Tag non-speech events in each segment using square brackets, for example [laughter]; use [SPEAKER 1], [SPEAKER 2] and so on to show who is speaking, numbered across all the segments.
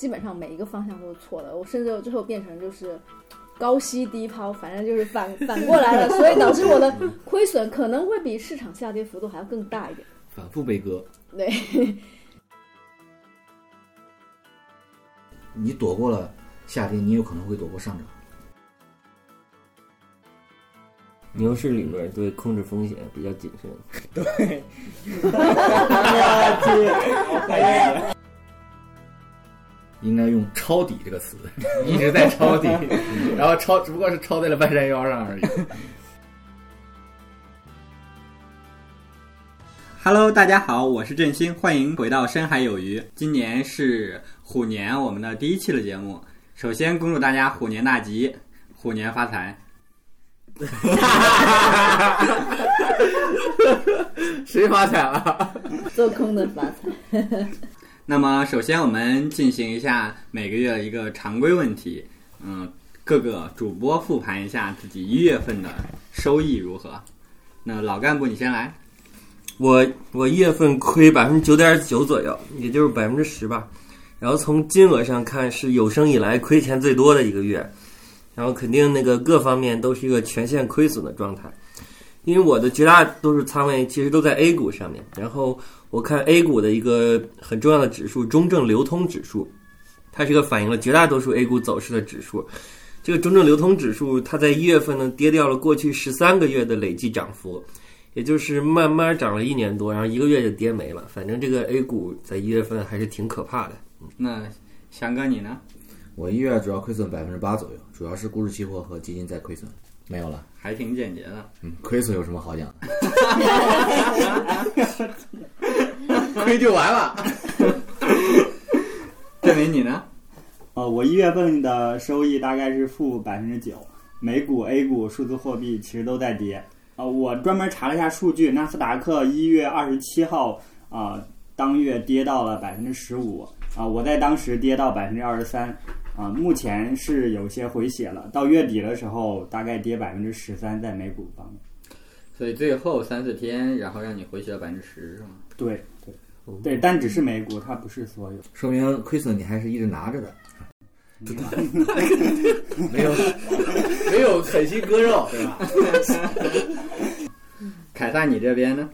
[SPEAKER 1] 基本上每一个方向都是错的。我甚至最后变成就是高吸低抛，反正就是反 [laughs] 反过来了，所以导致我的亏损可能会比市场下跌幅度还要更大一点。
[SPEAKER 2] 反复悲歌。
[SPEAKER 1] 对，[laughs]
[SPEAKER 2] 你躲过了下跌，你有可能会躲过上涨。
[SPEAKER 3] 牛市里面对控制风险比较谨慎。
[SPEAKER 4] 对，[laughs]
[SPEAKER 2] 应该用抄底这个词，[laughs] 一直在抄底，[laughs] 然后抄只不过是抄在了半山腰上而已。
[SPEAKER 4] Hello，大家好，我是振兴，欢迎回到深海有鱼。今年是虎年，我们的第一期的节目。首先恭祝大家虎年大吉，虎年发财。[laughs]
[SPEAKER 2] 谁发财了？
[SPEAKER 1] 做空的发财。
[SPEAKER 4] 那么，首先我们进行一下每个月的一个常规问题。嗯，各个主播复盘一下自己一月份的收益如何。那老干部你先来。
[SPEAKER 3] 我我一月份亏百分之九点九左右，也就是百分之十吧。然后从金额上看，是有生以来亏钱最多的一个月。然后肯定那个各方面都是一个全线亏损的状态，因为我的绝大多数仓位其实都在 A 股上面。然后我看 A 股的一个很重要的指数中证流通指数，它是一个反映了绝大多数 A 股走势的指数。这个中证流通指数，它在一月份呢跌掉了过去十三个月的累计涨幅。也就是慢慢涨了一年多，然后一个月就跌没了。反正这个 A 股在一月份还是挺可怕的。
[SPEAKER 4] 那翔哥你呢？
[SPEAKER 2] 我一月主要亏损百分之八左右，主要是股指期货和基金在亏损，没有了。
[SPEAKER 4] 还挺简洁的。
[SPEAKER 2] 嗯，亏损有什么好讲的？[laughs] 亏就完了。
[SPEAKER 4] 证明你呢？
[SPEAKER 5] 呃，我一月份的收益大概是负百分之九，美股、A 股、数字货币其实都在跌。啊，我专门查了一下数据，纳斯达克一月二十七号啊、当月跌到了百分之十五啊，我在当时跌到百分之二十三啊，目前是有些回血了，到月底的时候大概跌百分之十三，在美股方面。
[SPEAKER 4] 所以最后三四天，然后让你回血了百分之十，是吗？
[SPEAKER 5] 对对对，但只是美股，它不是所有。
[SPEAKER 2] 说明亏损你还是一直拿着的，没有没有狠心割肉，对吧？[laughs]
[SPEAKER 4] 凯撒，你这边呢？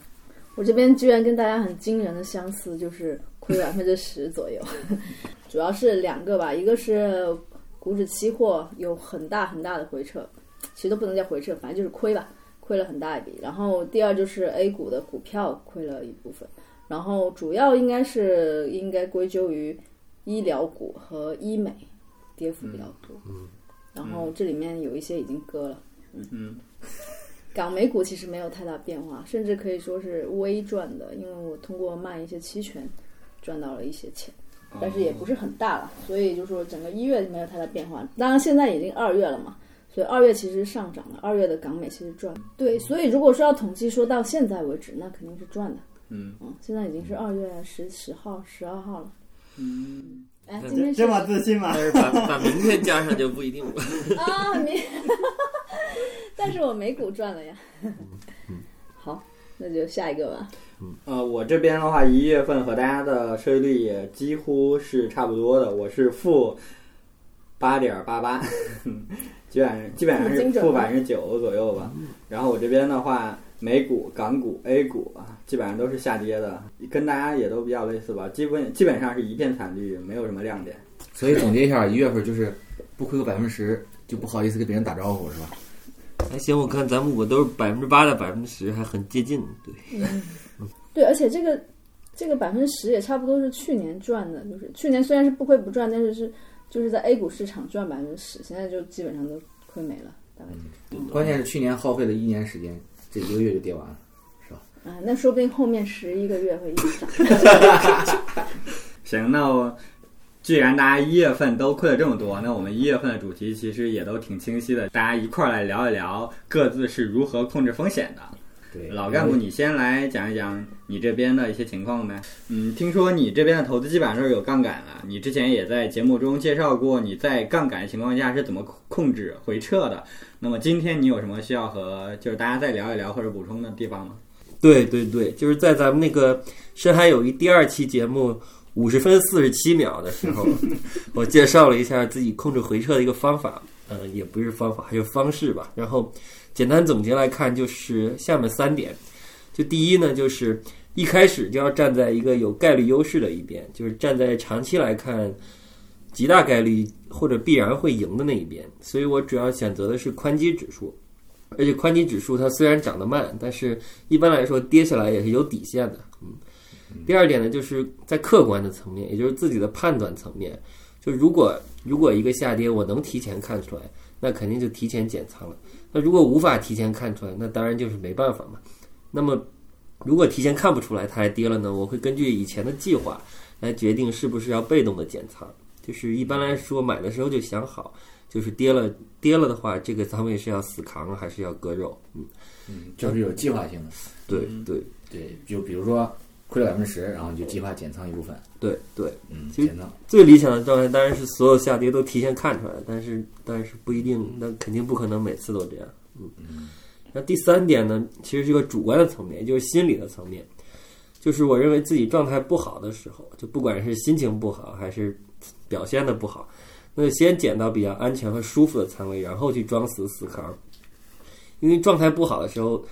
[SPEAKER 1] 我这边居然跟大家很惊人的相似，就是亏百分之十左右，主要是两个吧，一个是股指期货有很大很大的回撤，其实都不能叫回撤，反正就是亏吧，亏了很大一笔。然后第二就是 A 股的股票亏了一部分，然后主要应该是应该归咎于医疗股和医美跌幅比较多，嗯，然后这里面有一些已经割了，
[SPEAKER 4] 嗯。
[SPEAKER 1] 港美股其实没有太大变化，甚至可以说是微赚的，因为我通过卖一些期权赚到了一些钱，但是也不是很大了，所以就是说整个一月没有太大变化。当然现在已经二月了嘛，所以二月其实上涨了，二月的港美其实赚。对，所以如果说要统计说到现在为止，那肯定是赚的。
[SPEAKER 4] 嗯
[SPEAKER 1] 嗯，现在已经是二月十十号、十二号了。
[SPEAKER 4] 嗯，
[SPEAKER 1] 哎，今天是
[SPEAKER 5] 这么自信吗？
[SPEAKER 3] 但是把把明天加上就不一定了。[laughs]
[SPEAKER 1] 啊，明，[laughs] 但是我美股赚了呀。[laughs] 好，那就下一个吧。
[SPEAKER 4] 嗯呃，我这边的话，一月份和大家的收益率也几乎是差不多的，我是负八点八八，[laughs] 基本上基本上是负百分之九左右吧。然后我这边的话，美股、港股、A 股啊，基本上都是下跌的，跟大家也都比较类似吧，基本基本上是一片惨绿，没有什么亮点。
[SPEAKER 2] 所以总结一下，一月份就是不亏个百分之十，就不好意思跟别人打招呼，是吧？
[SPEAKER 3] 还行，我看咱们五个都是百分之八到百分之十，还很接近。对，
[SPEAKER 1] 对，而且这个这个百分之十也差不多是去年赚的，就是去年虽然是不亏不赚，但是是就是在 A 股市场赚百分之十，现在就基本上都亏没了，大概就
[SPEAKER 2] 关键是去年耗费了一年时间，这一个月就跌完了。
[SPEAKER 1] 是吧 [laughs] 啊，那说不定后面十一个月会一直涨。[laughs]
[SPEAKER 4] 行，那我既然大家一月份都亏了这么多，那我们一月份的主题其实也都挺清晰的，大家一块儿来聊一聊各自是如何控制风险的。
[SPEAKER 2] 对，
[SPEAKER 4] 老干部，你先来讲一讲你这边的一些情况呗。嗯，听说你这边的投资基本上都是有杠杆的，你之前也在节目中介绍过你在杠杆的情况下是怎么控制回撤的。那么今天你有什么需要和就是大家再聊一聊或者补充的地方吗？
[SPEAKER 3] 对对对，就是在咱们那个深海友谊第二期节目，五十分四十七秒的时候，[laughs] 我介绍了一下自己控制回撤的一个方法，呃，也不是方法，还是方式吧。然后简单总结来看，就是下面三点。就第一呢，就是一开始就要站在一个有概率优势的一边，就是站在长期来看极大概率或者必然会赢的那一边。所以我主要选择的是宽基指数，而且宽基指数它虽然涨得慢，但是一般来说跌下来也是有底线的。嗯。第二点呢，就是在客观的层面，也就是自己的判断层面，就如果如果一个下跌我能提前看出来，那肯定就提前减仓了。那如果无法提前看出来，那当然就是没办法嘛。那么，如果提前看不出来它还跌了呢？我会根据以前的计划来决定是不是要被动的减仓。就是一般来说，买的时候就想好，就是跌了跌了的话，这个仓位是要死扛还是要割肉？
[SPEAKER 2] 嗯嗯，就是有计划性的。
[SPEAKER 3] 对对
[SPEAKER 2] 对，就比如说亏了百分之十，然后你就计划减仓一部分。
[SPEAKER 3] 对对，
[SPEAKER 2] 嗯，减仓。
[SPEAKER 3] 最理想的状态当然是所有下跌都提前看出来，但是但是不一定，那肯定不可能每次都这样。嗯嗯。那第三点呢，其实是个主观的层面，就是心理的层面，就是我认为自己状态不好的时候，就不管是心情不好还是表现的不好，那就先减到比较安全和舒服的仓位，然后去装死死扛。因为状态不好的时候，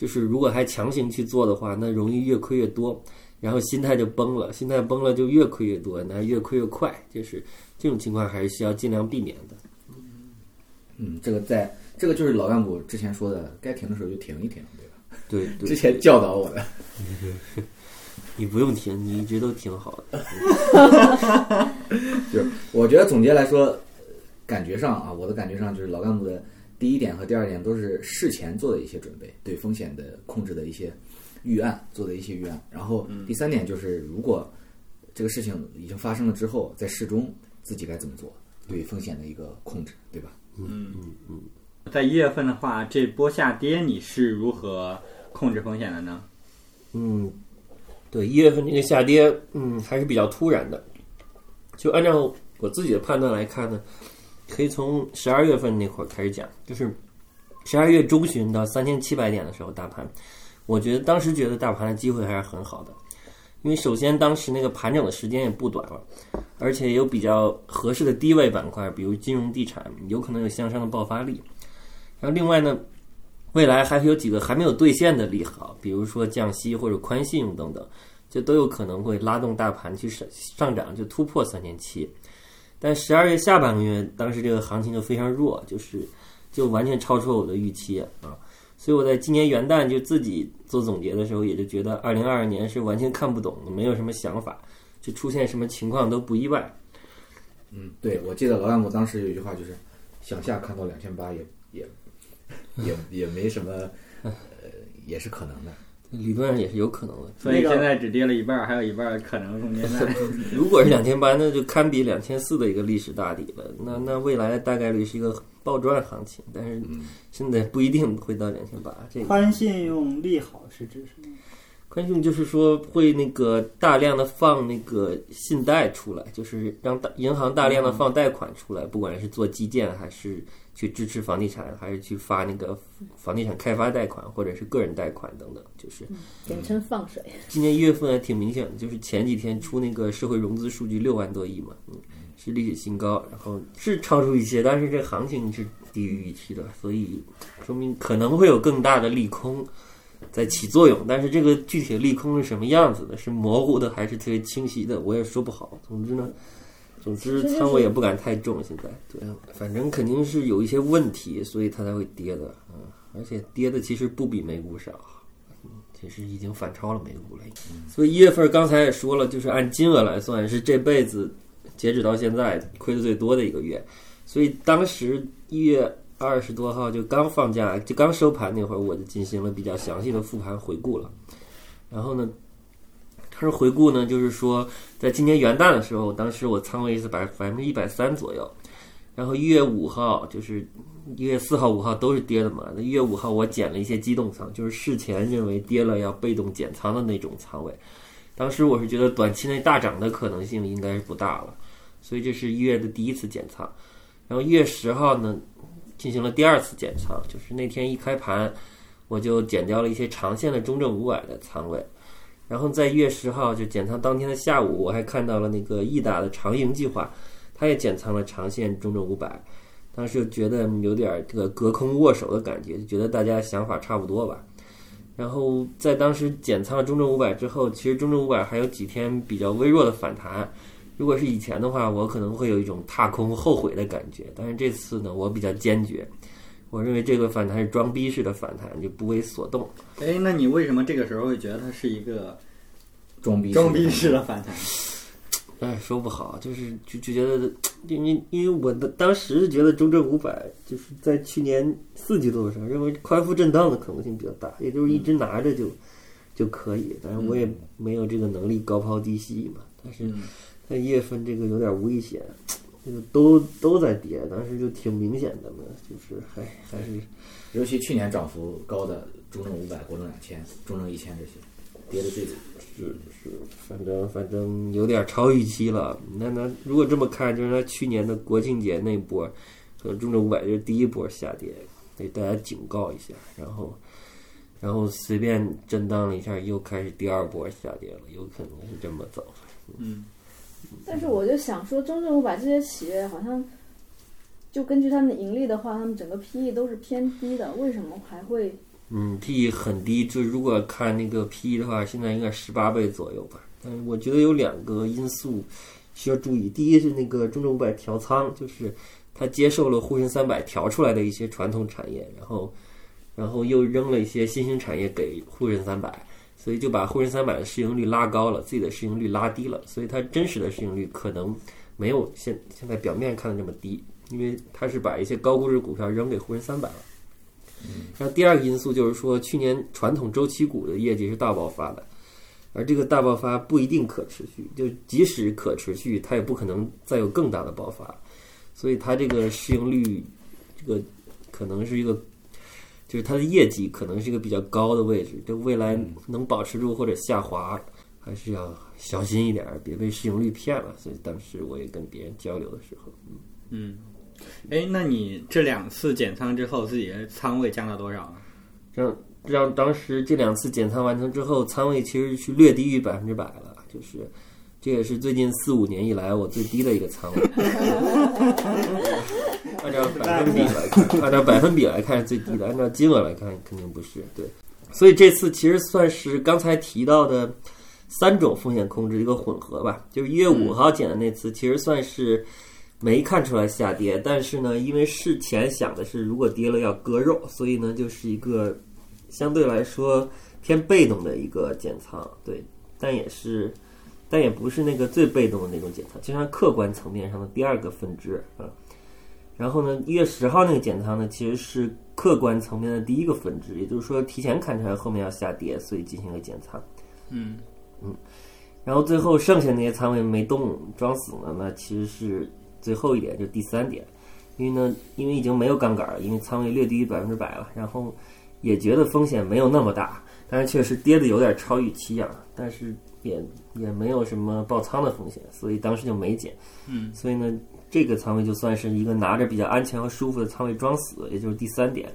[SPEAKER 3] 就是如果还强行去做的话，那容易越亏越多，然后心态就崩了，心态崩了就越亏越多，那越亏越快，就是这种情况还是需要尽量避免的。
[SPEAKER 2] 嗯，这个在。这个就是老干部之前说的，该停的时候就停一停，对吧？
[SPEAKER 3] 对，
[SPEAKER 2] 之前教导我的。
[SPEAKER 3] 你不用停，你一直都挺好的。[laughs]
[SPEAKER 2] 就是我觉得总结来说，感觉上啊，我的感觉上就是老干部的第一点和第二点都是事前做的一些准备，对风险的控制的一些预案做的一些预案。然后第三点就是，如果这个事情已经发生了之后，在事中自己该怎么做，对风险的一个控制，对吧？
[SPEAKER 3] 嗯。嗯。嗯。
[SPEAKER 5] 在一月份的话，这波下跌你是如何控制风险的呢？
[SPEAKER 3] 嗯，对，一月份这个下跌，嗯，还是比较突然的。就按照我自己的判断来看呢，可以从十二月份那会儿开始讲，就是十二月中旬到三千七百点的时候，大盘，我觉得当时觉得大盘的机会还是很好的，因为首先当时那个盘整的时间也不短了，而且有比较合适的低位板块，比如金融地产，有可能有向上的爆发力。然后另外呢，未来还是有几个还没有兑现的利好，比如说降息或者宽信用等等，就都有可能会拉动大盘去上上涨，就突破三千七。但十二月下半个月，当时这个行情就非常弱，就是就完全超出了我的预期啊。所以我在今年元旦就自己做总结的时候，也就觉得二零二二年是完全看不懂，没有什么想法，就出现什么情况都不意外。
[SPEAKER 2] 嗯，对，我记得老干部当时有一句话就是，向下看到两千八也也。也也没什么，呃，也是可能的，
[SPEAKER 3] 理论上也是有可能的。
[SPEAKER 5] 所以现在只跌了一半，还有一半可能空间在。[laughs]
[SPEAKER 3] 如果是两千八，那就堪比两千四的一个历史大底了。那那未来大概率是一个暴赚行情，但是现在不一定会到两千八。这
[SPEAKER 5] 宽信用利好是指什么？
[SPEAKER 3] 宽信用就是说会那个大量的放那个信贷出来，就是让大银行大量的放贷款出来，不管是做基建还是。去支持房地产，还是去发那个房地产开发贷款，或者是个人贷款等等，就是
[SPEAKER 1] 简称放水。
[SPEAKER 3] 今年一月份还挺明显的，就是前几天出那个社会融资数据六万多亿嘛，嗯，是历史新高，然后是超出一些，但是这行情是低于预期的，所以说明可能会有更大的利空在起作用，但是这个具体的利空是什么样子的，是模糊的还是特别清晰的，我也说不好。总之呢。总之，仓位也不敢太重。现在，对，反正肯定是有一些问题，所以它才会跌的。嗯，而且跌的其实不比美股少，嗯，其实已经反超了美股了。所以一月份刚才也说了，就是按金额来算，是这辈子截止到现在亏的最多的一个月。所以当时一月二十多号就刚放假，就刚收盘那会儿，我就进行了比较详细的复盘回顾了。然后呢？他说回顾呢，就是说，在今年元旦的时候，当时我仓位是百百分之一百三左右，然后一月五号，就是一月四号、五号都是跌的嘛。那一月五号我减了一些机动仓，就是事前认为跌了要被动减仓的那种仓位。当时我是觉得短期内大涨的可能性应该是不大了，所以这是一月的第一次减仓。然后一月十号呢，进行了第二次减仓，就是那天一开盘，我就减掉了一些长线的中证五百的仓位。然后在一月十号就减仓当天的下午，我还看到了那个易达的长盈计划，它也减仓了长线中证五百。当时就觉得有点这个隔空握手的感觉，就觉得大家想法差不多吧。然后在当时减仓了中证五百之后，其实中证五百还有几天比较微弱的反弹。如果是以前的话，我可能会有一种踏空后悔的感觉。但是这次呢，我比较坚决。我认为这个反弹是装逼式的反弹，就不为所动。
[SPEAKER 4] 哎，那你为什么这个时候会觉得它是一个
[SPEAKER 2] 装逼
[SPEAKER 4] 装逼式的反弹？
[SPEAKER 3] 哎，说不好，就是就就觉得，因为因为我的当时觉得中证五百就是在去年四季度的时候，认为宽幅震荡的可能性比较大，也就是一直拿着就就可以。但是我也没有这个能力高抛低吸嘛。但是在一月份这个有点危险。这个都都在跌，当时就挺明显的嘛，就是还还是，
[SPEAKER 2] 尤其去年涨幅高的中证五百、国证两千、中证一千这些，跌的最惨。
[SPEAKER 3] 是是，反正反正有点超预期了。那那如果这么看，就是他去年的国庆节那波，呃，中证五百就是第一波下跌，给大家警告一下。然后然后随便震荡了一下，又开始第二波下跌了，有可能是这么走。
[SPEAKER 4] 嗯。
[SPEAKER 1] 但是我就想说，中证五百这些企业好像，就根据他们的盈利的话，他们整个 PE 都是偏低的，为什么还会？
[SPEAKER 3] 嗯，PE 很低，就如果看那个 PE 的话，现在应该十八倍左右吧。但是我觉得有两个因素需要注意，第一是那个中证五百调仓，就是它接受了沪深三百调出来的一些传统产业，然后然后又扔了一些新兴产业给沪深三百。所以就把沪深三百的市盈率拉高了，自己的市盈率拉低了，所以它真实的市盈率可能没有现现在表面看的这么低，因为它是把一些高估值股票扔给沪深三百了。然后第二个因素就是说，去年传统周期股的业绩是大爆发的，而这个大爆发不一定可持续，就即使可持续，它也不可能再有更大的爆发，所以它这个市盈率，这个可能是一个。就是它的业绩可能是一个比较高的位置，就未来能保持住或者下滑，还是要小心一点，别被市盈率骗了。所以当时我也跟别人交流的时候，
[SPEAKER 4] 嗯嗯，哎，那你这两次减仓之后，自己的仓位降到多少？
[SPEAKER 3] 让让当时这两次减仓完成之后，仓位其实是略低于百分之百了，就是这也是最近四五年以来我最低的一个仓位。按照百分比来看，按照百分比来看是最低的，按照金额来看肯定不是。对，所以这次其实算是刚才提到的三种风险控制一个混合吧。就是一月五号减的那次，其实算是没看出来下跌，但是呢，因为事前想的是如果跌了要割肉，所以呢就是一个相对来说偏被动的一个减仓。对，但也是，但也不是那个最被动的那种减仓，就像客观层面上的第二个分支啊。然后呢，一月十号那个减仓呢，其实是客观层面的第一个分支，也就是说提前看出来后面要下跌，所以进行了减仓。
[SPEAKER 4] 嗯
[SPEAKER 3] 嗯，然后最后剩下那些仓位没动，装死了，那其实是最后一点，就第三点，因为呢，因为已经没有杠杆了，因为仓位略低于百分之百了，然后也觉得风险没有那么大，但是确实跌的有点超预期啊，但是也也没有什么爆仓的风险，所以当时就没减。
[SPEAKER 4] 嗯，
[SPEAKER 3] 所以呢。这个仓位就算是一个拿着比较安全和舒服的仓位装死，也就是第三点。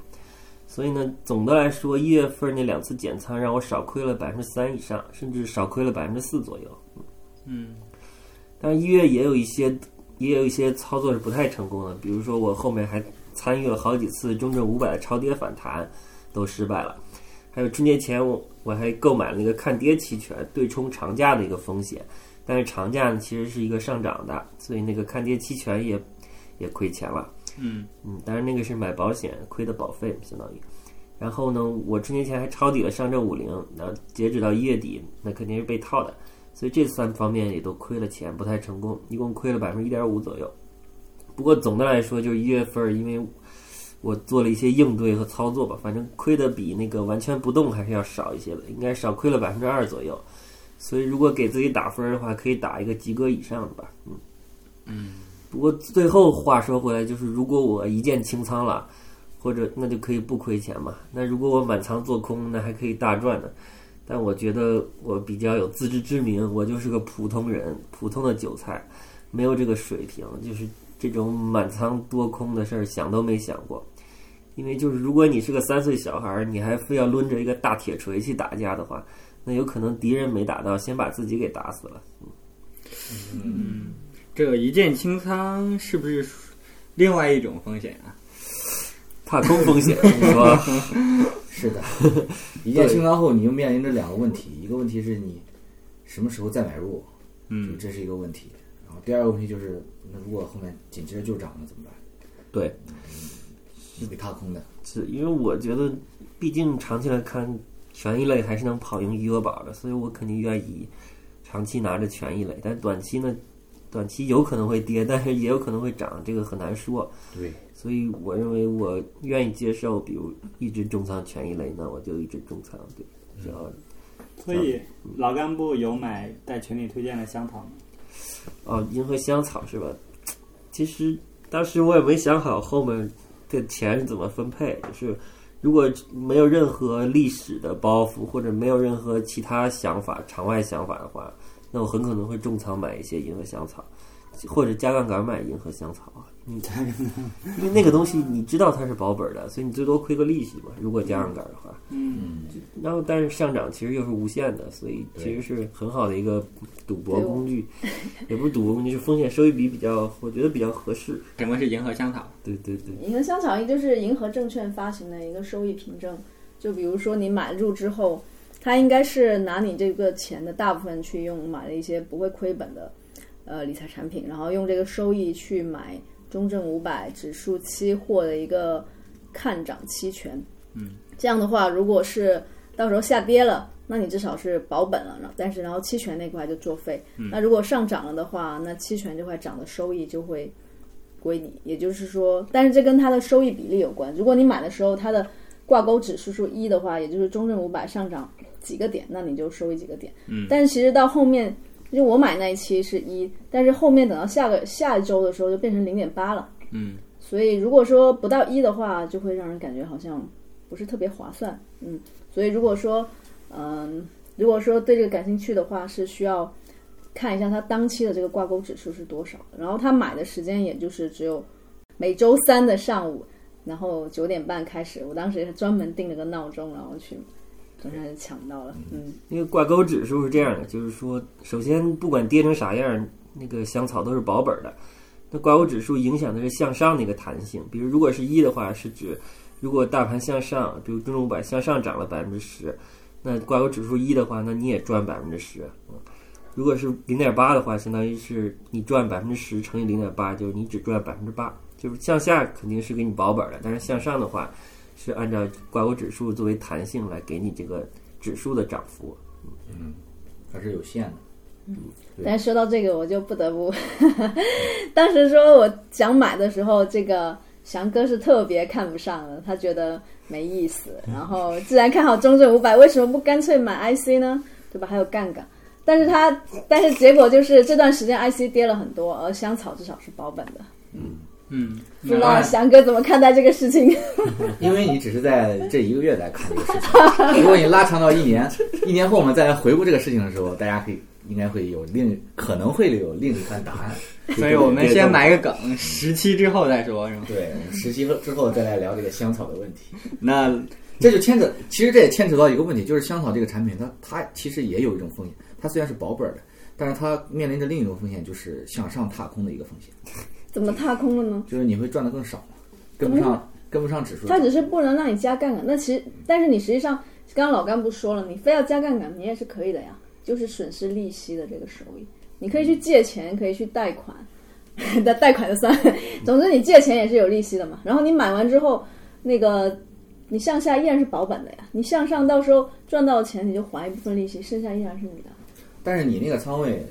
[SPEAKER 3] 所以呢，总的来说，一月份那两次减仓让我少亏了百分之三以上，甚至少亏了百分之四左右。
[SPEAKER 4] 嗯，
[SPEAKER 3] 但是一月也有一些也有一些操作是不太成功的，比如说我后面还参与了好几次中证五百的超跌反弹，都失败了。还有春节前我我还购买了一个看跌期权，对冲长假的一个风险。但是长假呢，其实是一个上涨的，所以那个看跌期权也也亏钱了。
[SPEAKER 4] 嗯
[SPEAKER 3] 嗯，当然那个是买保险亏的保费，相当于。然后呢，我春节前还抄底了上证五零，那截止到一月底，那肯定是被套的，所以这三方面也都亏了钱，不太成功，一共亏了百分之一点五左右。不过总的来说，就是一月份，因为我做了一些应对和操作吧，反正亏的比那个完全不动还是要少一些的，应该少亏了百分之二左右。所以，如果给自己打分的话，可以打一个及格以上的吧。嗯
[SPEAKER 4] 嗯。
[SPEAKER 3] 不过最后话说回来，就是如果我一键清仓了，或者那就可以不亏钱嘛。那如果我满仓做空，那还可以大赚呢。但我觉得我比较有自知之明，我就是个普通人，普通的韭菜，没有这个水平，就是这种满仓多空的事儿想都没想过。因为就是如果你是个三岁小孩，你还非要抡着一个大铁锤去打架的话。那有可能敌人没打到，先把自己给打死了。
[SPEAKER 4] 嗯，这个一键清仓是不是另外一种风险啊？
[SPEAKER 3] 踏空风险，你说 [laughs]
[SPEAKER 2] 是的。一键清仓后，你又面临着两个问题，一个问题是你什么时候再买入，
[SPEAKER 4] 嗯，
[SPEAKER 2] 这是一个问题。然后第二个问题就是，那如果后面紧接着就涨了怎么办？
[SPEAKER 3] 对，
[SPEAKER 2] 又被踏空的。
[SPEAKER 3] 是因为我觉得，毕竟长期来看，权益类还是能跑赢余额宝的，所以我肯定愿意长期拿着权益类。但短期呢，短期有可能会跌，[laughs] 但是也有可能会涨，这个很难说。
[SPEAKER 2] 对。
[SPEAKER 3] 所以我认为我愿意接受，比如一直重仓权益类，那我就一直重仓。对，只要。
[SPEAKER 5] 所以老干部有买在群里推荐的香草吗？
[SPEAKER 3] 哦，银河香草是吧？其实当时我也没想好后面这钱是怎么分配。就是如果没有任何历史的包袱，或者没有任何其他想法、场外想法的话，那我很可能会重仓买一些银河香草，或者加杠杆买银河香草。你因为那个东西你知道它是保本的，所以你最多亏个利息嘛。如果加杠杆的话，
[SPEAKER 5] 嗯，
[SPEAKER 3] 然后但是上涨其实又是无限的，所以其实是很好的一个赌博工具，[laughs] 也不是赌博工具，是风险收益比比较，我觉得比较合适。
[SPEAKER 4] 什么是银河香草？
[SPEAKER 3] 对对对，
[SPEAKER 1] 银河香草就是银河证券发行的一个收益凭证。就比如说你买入之后，它应该是拿你这个钱的大部分去用买了一些不会亏本的呃理财产品，然后用这个收益去买。中证五百指数期货的一个看涨期权，
[SPEAKER 4] 嗯，
[SPEAKER 1] 这样的话，如果是到时候下跌了，那你至少是保本了，但是然后期权那块就作废。那如果上涨了的话，那期权这块涨的收益就会归你。也就是说，但是这跟它的收益比例有关。如果你买的时候它的挂钩指数是一的话，也就是中证五百上涨几个点，那你就收益几个点。
[SPEAKER 4] 嗯，
[SPEAKER 1] 但是其实到后面。就我买那一期是一，但是后面等到下个下一周的时候就变成零点八了。
[SPEAKER 4] 嗯，
[SPEAKER 1] 所以如果说不到一的话，就会让人感觉好像不是特别划算。嗯，所以如果说，嗯，如果说对这个感兴趣的话，是需要看一下它当期的这个挂钩指数是多少，然后它买的时间也就是只有每周三的上午，然后九点半开始。我当时也是专门定了个闹钟，然后去。总算抢到了，嗯，
[SPEAKER 3] 那个挂钩指数是这样的，就是说，首先不管跌成啥样，那个香草都是保本的。那挂钩指数影响的是向上的一个弹性，比如如果是一的话，是指如果大盘向上，比如中证五百向上涨了百分之十，那挂钩指数一的话，那你也赚百分之十。如果是零点八的话，相当于是你赚百分之十乘以零点八，就是你只赚百分之八。就是向下肯定是给你保本的，但是向上的话。是按照挂钩指数作为弹性来给你这个指数的涨幅，
[SPEAKER 2] 嗯，还是有限的。
[SPEAKER 1] 嗯，但说到这个，我就不得不，[laughs] 当时说我想买的时候，这个翔哥是特别看不上的，他觉得没意思。然后既然看好中证五百，为什么不干脆买 IC 呢？对吧？还有杠杆。但是他，但是结果就是这段时间 IC 跌了很多，而香草至少是保本的。
[SPEAKER 2] 嗯。
[SPEAKER 4] 嗯，
[SPEAKER 1] 不知道翔哥怎么看待这个事情？[laughs]
[SPEAKER 2] 因为你只是在这一个月来看这个事情，[laughs] 如果你拉长到一年，一年后我们再来回顾这个事情的时候，大家可以应该会有另可能会有另一番答案。[laughs]
[SPEAKER 4] 所以我们先埋个梗，十期之后再说，是吗？
[SPEAKER 2] 对，十期之后再来聊这个香草的问题。
[SPEAKER 4] 那
[SPEAKER 2] 这就牵扯，其实这也牵扯到一个问题，就是香草这个产品，它它其实也有一种风险，它虽然是保本的，但是它面临着另一种风险，就是向上踏空的一个风险。
[SPEAKER 1] 怎么踏空了呢？
[SPEAKER 2] 就是你会赚的更少，跟不上，跟不上指数。
[SPEAKER 1] 它只是不能让你加杠杆，那其实，但是你实际上，刚刚老干部说了，你非要加杠杆，你也是可以的呀，就是损失利息的这个收益。你可以去借钱，可以去贷款，[laughs] 贷贷款就算。总之，你借钱也是有利息的嘛。然后你买完之后，那个你向下依然是保本的呀。你向上到时候赚到钱，你就还一部分利息，剩下依然是你的。
[SPEAKER 2] 但是你那个仓位，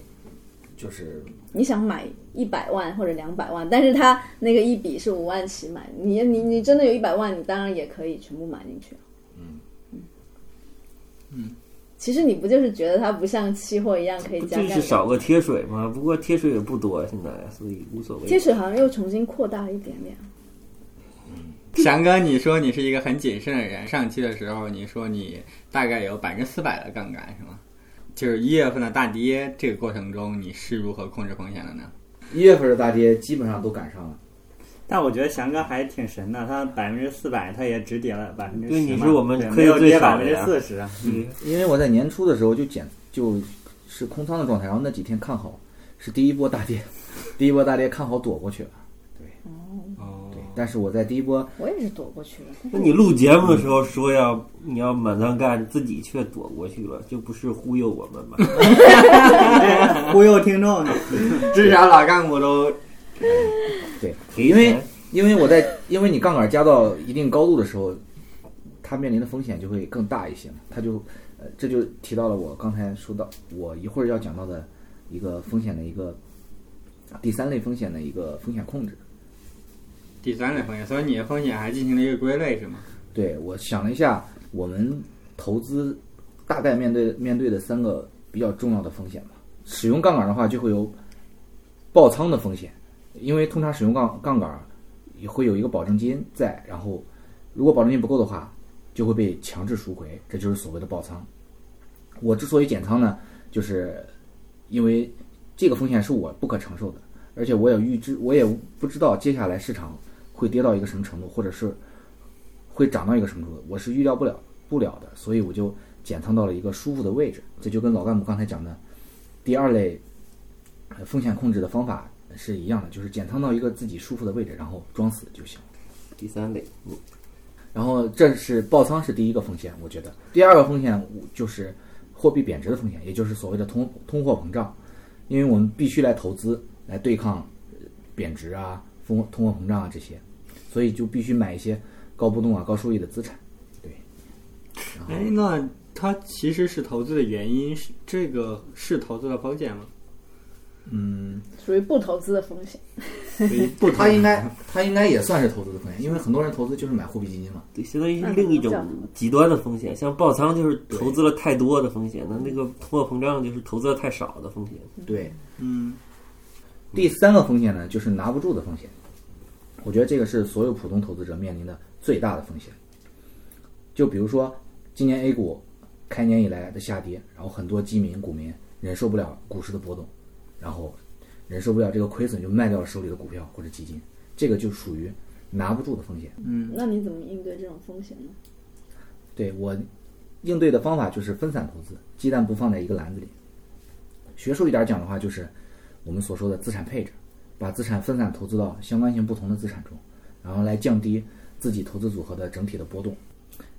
[SPEAKER 2] 就是
[SPEAKER 1] 你想买。一百万或者两百万，但是他那个一笔是五万起买，你你你真的有一百万，你当然也可以全部买进去。
[SPEAKER 2] 嗯
[SPEAKER 1] 嗯
[SPEAKER 4] 嗯，
[SPEAKER 1] 其实你不就是觉得它不像期货一样可以加？
[SPEAKER 3] 就是少个贴水嘛？不过贴水也不多，现在所以无所谓。
[SPEAKER 1] 贴水好像又重新扩大了一点点。
[SPEAKER 4] 翔哥，你说你是一个很谨慎的人，上期的时候你说你大概有百分之四百的杠杆是吗？就是一月份的大跌这个过程中，你是如何控制风险的呢？
[SPEAKER 2] 一月份的大跌基本上都赶上了，
[SPEAKER 5] 但我觉得翔哥还挺神的，他百分之四百，他也只跌了百分之
[SPEAKER 3] 对。你是我们亏的最
[SPEAKER 5] 没有跌百。分之四十。
[SPEAKER 3] 嗯，
[SPEAKER 2] 因为我在年初的时候就减就是空仓的状态，然后那几天看好是第一波大跌，[laughs] 第一波大跌看好躲过去了。但是我在第一波
[SPEAKER 1] 我也是躲过去了。
[SPEAKER 3] 那你录节目的时候说要你要满仓干，自己却躲过去了，就不是忽悠我们吗？[laughs]
[SPEAKER 5] 忽悠听众，[laughs]
[SPEAKER 4] 至少老干部都
[SPEAKER 2] 对，因为因为我在因为你杠杆加到一定高度的时候，它面临的风险就会更大一些嘛。它就呃这就提到了我刚才说到我一会儿要讲到的一个风险的一个第三类风险的一个风险控制。
[SPEAKER 4] 第三类风险，所以你的风险还进行了一个归类是吗？
[SPEAKER 2] 对我想了一下，我们投资大概面对面对的三个比较重要的风险吧。使用杠杆的话，就会有爆仓的风险，因为通常使用杠杠杆也会有一个保证金在，然后如果保证金不够的话，就会被强制赎回，这就是所谓的爆仓。我之所以减仓呢，就是因为这个风险是我不可承受的，而且我也预知，我也不知道接下来市场会跌到一个什么程度，或者是会涨到一个什么程度，我是预料不了不了的，所以我就减仓到了一个舒服的位置。这就跟老干部刚才讲的第二类呃风险控制的方法是一样的，就是减仓到一个自己舒服的位置，然后装死就行。
[SPEAKER 3] 第三类，嗯
[SPEAKER 2] 然后这是爆仓是第一个风险，我觉得第二个风险就是货币贬值的风险，也就是所谓的通通货膨胀，因为我们必须来投资来对抗呃贬值啊、通通货膨胀啊这些，所以就必须买一些高波动啊、高收益的资产。对，
[SPEAKER 4] 哎，那它其实是投资的原因，是这个是投资的风险吗？
[SPEAKER 2] 嗯，
[SPEAKER 1] 属于不投资的风险。
[SPEAKER 4] 所以不投
[SPEAKER 2] 它应该它应该也算是投资的风险，因为很多人投资就是买货币基金嘛。
[SPEAKER 3] 对，相当于是另一种极端的风险，像爆仓就是投资了太多的风险，那那个通货膨胀就是投资了太少的风险。
[SPEAKER 2] 对，
[SPEAKER 4] 嗯，
[SPEAKER 2] 第三个风险呢，就是拿不住的风险。我觉得这个是所有普通投资者面临的最大的风险。就比如说今年 A 股开年以来的下跌，然后很多基民股民忍受不了股市的波动，然后忍受不了这个亏损，就卖掉了手里的股票或者基金，这个就属于拿不住的风险。
[SPEAKER 1] 嗯那你怎么应对这种风险呢？
[SPEAKER 2] 对我应对的方法就是分散投资，鸡蛋不放在一个篮子里。学术一点讲的话，就是我们所说的资产配置，把资产分散投资到相关性不同的资产中，然后来降低自己投资组合的整体的波动。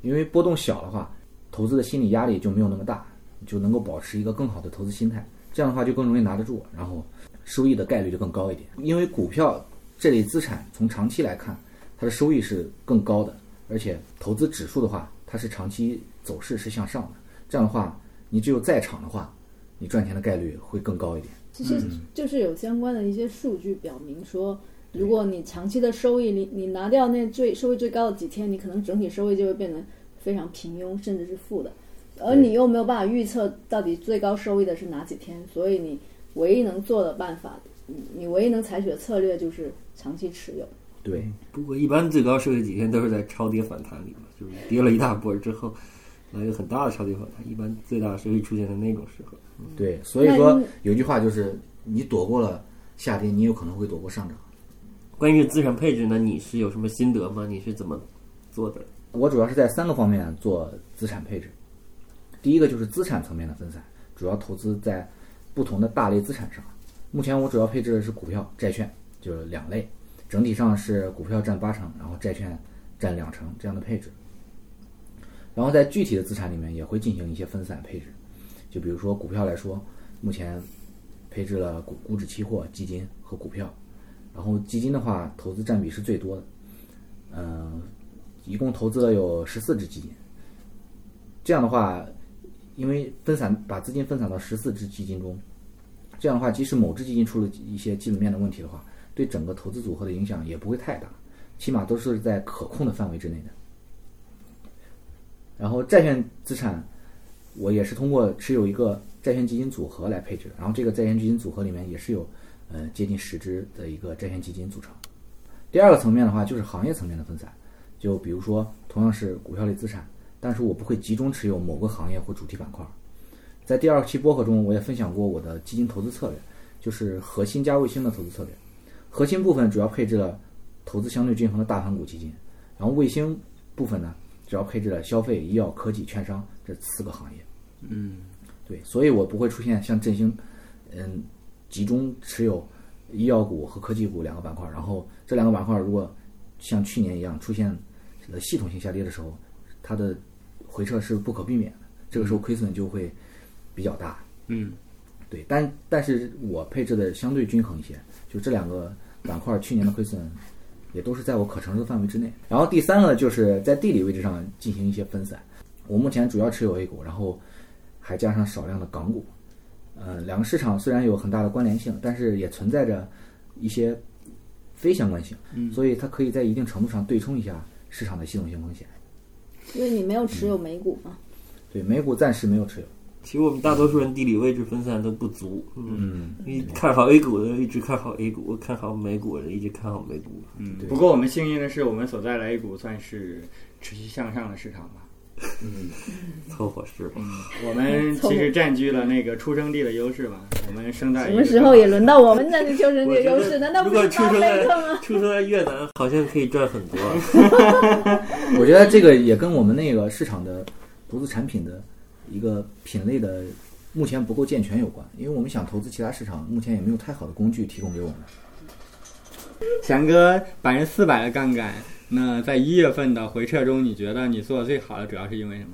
[SPEAKER 2] 因为波动小的话，投资的心理压力就没有那么大，就能够保持一个更好的投资心态。这样的话就更容易拿得住，然后收益的概率就更高一点。因为股票这类资产从长期来看，它的收益是更高的，而且投资指数的话，它是长期走势是向上的。这样的话，你只有在场的话，你赚钱的概率会更高一点。
[SPEAKER 1] 其实就是有相关的一些数据表明说，如果你长期的收益，你你拿掉那最收益最高的几天，你可能整体收益就会变得非常平庸，甚至是负的。而你又没有办法预测到底最高收益的是哪几天，所以你唯一能做的办法，你你唯一能采取的策略就是长期持有。
[SPEAKER 2] 对，
[SPEAKER 3] 不过一般最高收益几天都是在超跌反弹里嘛，就是跌了一大波之后，来一个很大的超级反弹，一般最大的收益出现在那种时候。
[SPEAKER 2] 对，所以说有句话就是，你躲过了下跌，你有可能会躲过上涨。
[SPEAKER 3] 关于资产配置呢，你是有什么心得吗？你是怎么做的？
[SPEAKER 2] 我主要是在三个方面做资产配置。第一个就是资产层面的分散，主要投资在不同的大类资产上。目前我主要配置的是股票、债券，就是两类，整体上是股票占八成，然后债券占两成这样的配置。然后在具体的资产里面也会进行一些分散配置，就比如说股票来说，目前配置了股股指期货、基金和股票，然后基金的话投资占比是最多的，嗯、一共投资了有十四只基金。这样的话，因为分散把资金分散到十四只基金中，这样的话，即使某只基金出了一些基本面的问题的话，对整个投资组合的影响也不会太大，起码都是在可控的范围之内的。然后债券资产，我也是通过持有一个债券基金组合来配置，然后这个债券基金组合里面也是有呃接近十只的一个债券基金组成。第二个层面的话，就是行业层面的分散，就比如说同样是股票类资产，但是我不会集中持有某个行业或主题板块。在第二期播客中，我也分享过我的基金投资策略，就是核心加卫星的投资策略。核心部分主要配置了投资相对均衡的大盘股基金。然后卫星部分呢，主要配置了消费、医药、科技、券商这四个行业。
[SPEAKER 4] 嗯，
[SPEAKER 2] 对，所以我不会出现像振兴，嗯，集中持有医药股和科技股两个板块，然后这两个板块如果像去年一样出现呃系统性下跌的时候，它的回撤是不可避免的，这个时候亏损就会比较大。
[SPEAKER 4] 嗯，
[SPEAKER 2] 对，但但是我配置的相对均衡一些，就这两个板块去年的亏损也都是在我可承受的范围之内。然后第三个就是在地理位置上进行一些分散，我目前主要持有 A 股，然后还加上少量的港股。呃，两个市场虽然有很大的关联性，但是也存在着一些非相关性，
[SPEAKER 4] 嗯
[SPEAKER 2] 所以它可以在一定程度上对冲一下市场的系统性风险。
[SPEAKER 1] 因为你没有持有美股嘛。
[SPEAKER 2] 对，美股暂时没有持有。
[SPEAKER 3] 其实我们大多数人地理位置分散都不足，嗯，你，看好 A 股的一直看好 A 股，看好美股的一直看好美股。
[SPEAKER 4] 嗯，不过我们幸运的是，我们所在的 A 股算是持续向上的市场吧。
[SPEAKER 3] 嗯凑合是吧？
[SPEAKER 4] 嗯，我们其实占据了那个出生地的优势吧。我们生在
[SPEAKER 1] 什么时候也轮到我们占据出生这个优势？难道不是巴
[SPEAKER 3] 出生在
[SPEAKER 1] 菲特吗？
[SPEAKER 3] 出生在越南，好像可以赚很多。[laughs]
[SPEAKER 2] 我觉得这个也跟我们那个市场的投资产品的一个品类的目前不够健全有关，因为我们想投资其他市场，目前也没有太好的工具提供给我们。
[SPEAKER 4] 翔哥百分之四百的杠杆，那在一月份的回撤中，你觉得你做的最好的主要是因为什么？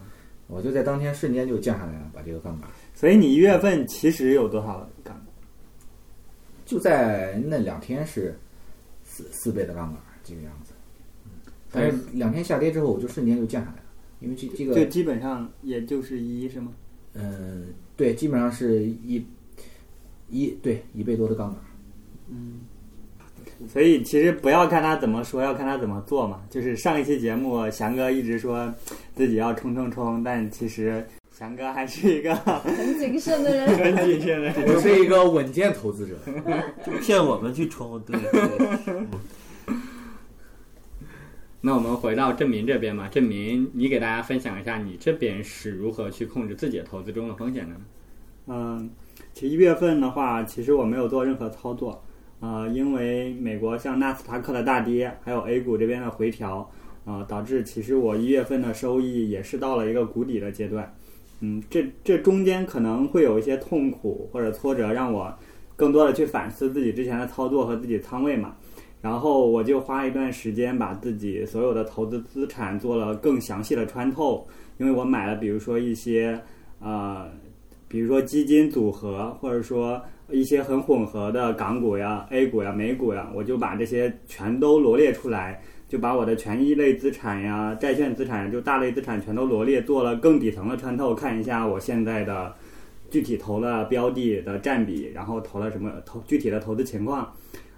[SPEAKER 2] 我就在当天瞬间就降下来了，把这个杠杆
[SPEAKER 5] 所以你一月份其实有多少杠杆？
[SPEAKER 2] 就在那两天是四四倍的杠杆这个样子。嗯但是两天下跌之后，我就瞬间就降下来了，因为这这个
[SPEAKER 5] 就基本上也就是一是吗？
[SPEAKER 2] 嗯，对，基本上是一一对一倍多的杠杆。
[SPEAKER 5] 嗯所以其实不要看他怎么说，要看他怎么做嘛。就是上一期节目，翔哥一直说自己要冲冲冲，但其实翔哥还是一个
[SPEAKER 1] 很谨慎的人，
[SPEAKER 4] 很谨慎的人。
[SPEAKER 2] 我是一个稳健投资者，
[SPEAKER 3] 就 [laughs] 骗我们去冲，对对。
[SPEAKER 4] 那我们回到郑明这边嘛，郑明，你给大家分享一下你这边是如何去控制自己的投资中的风险的？
[SPEAKER 5] 嗯，其实一月份的话，其实我没有做任何操作，呃，因为美国像纳斯达克的大跌，还有 A 股这边的回调，啊、导致其实我一月份的收益也是到了一个谷底的阶段。嗯，这这中间可能会有一些痛苦或者挫折，让我更多的去反思自己之前的操作和自己仓位嘛。然后我就花一段时间把自己所有的投资资产做了更详细的穿透，因为我买了比如说一些呃比如说基金组合，或者说一些很混合的港股呀、A 股呀、美股呀，我就把这些全都罗列出来，就把我的权益类资产呀、债券资产，就大类资产全都罗列，做了更底层的穿透，看一下我现在的具体投了标的的占比，然后投了什么投具体的投资情况。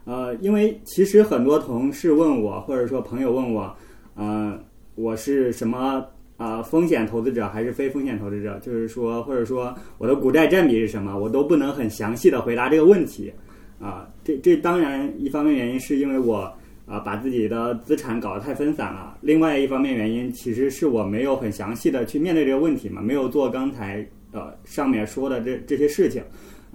[SPEAKER 5] 呃，因为其实很多同事问我，或者说朋友问我，呃，我是什么啊、风险投资者还是非风险投资者？就是说，或者说我的股债占比是什么，我都不能很详细的回答这个问题。啊、这这当然一方面原因是因为我啊、把自己的资产搞得太分散了，另外一方面原因其实是我没有很详细的去面对这个问题嘛，没有做刚才呃上面说的这这些事情。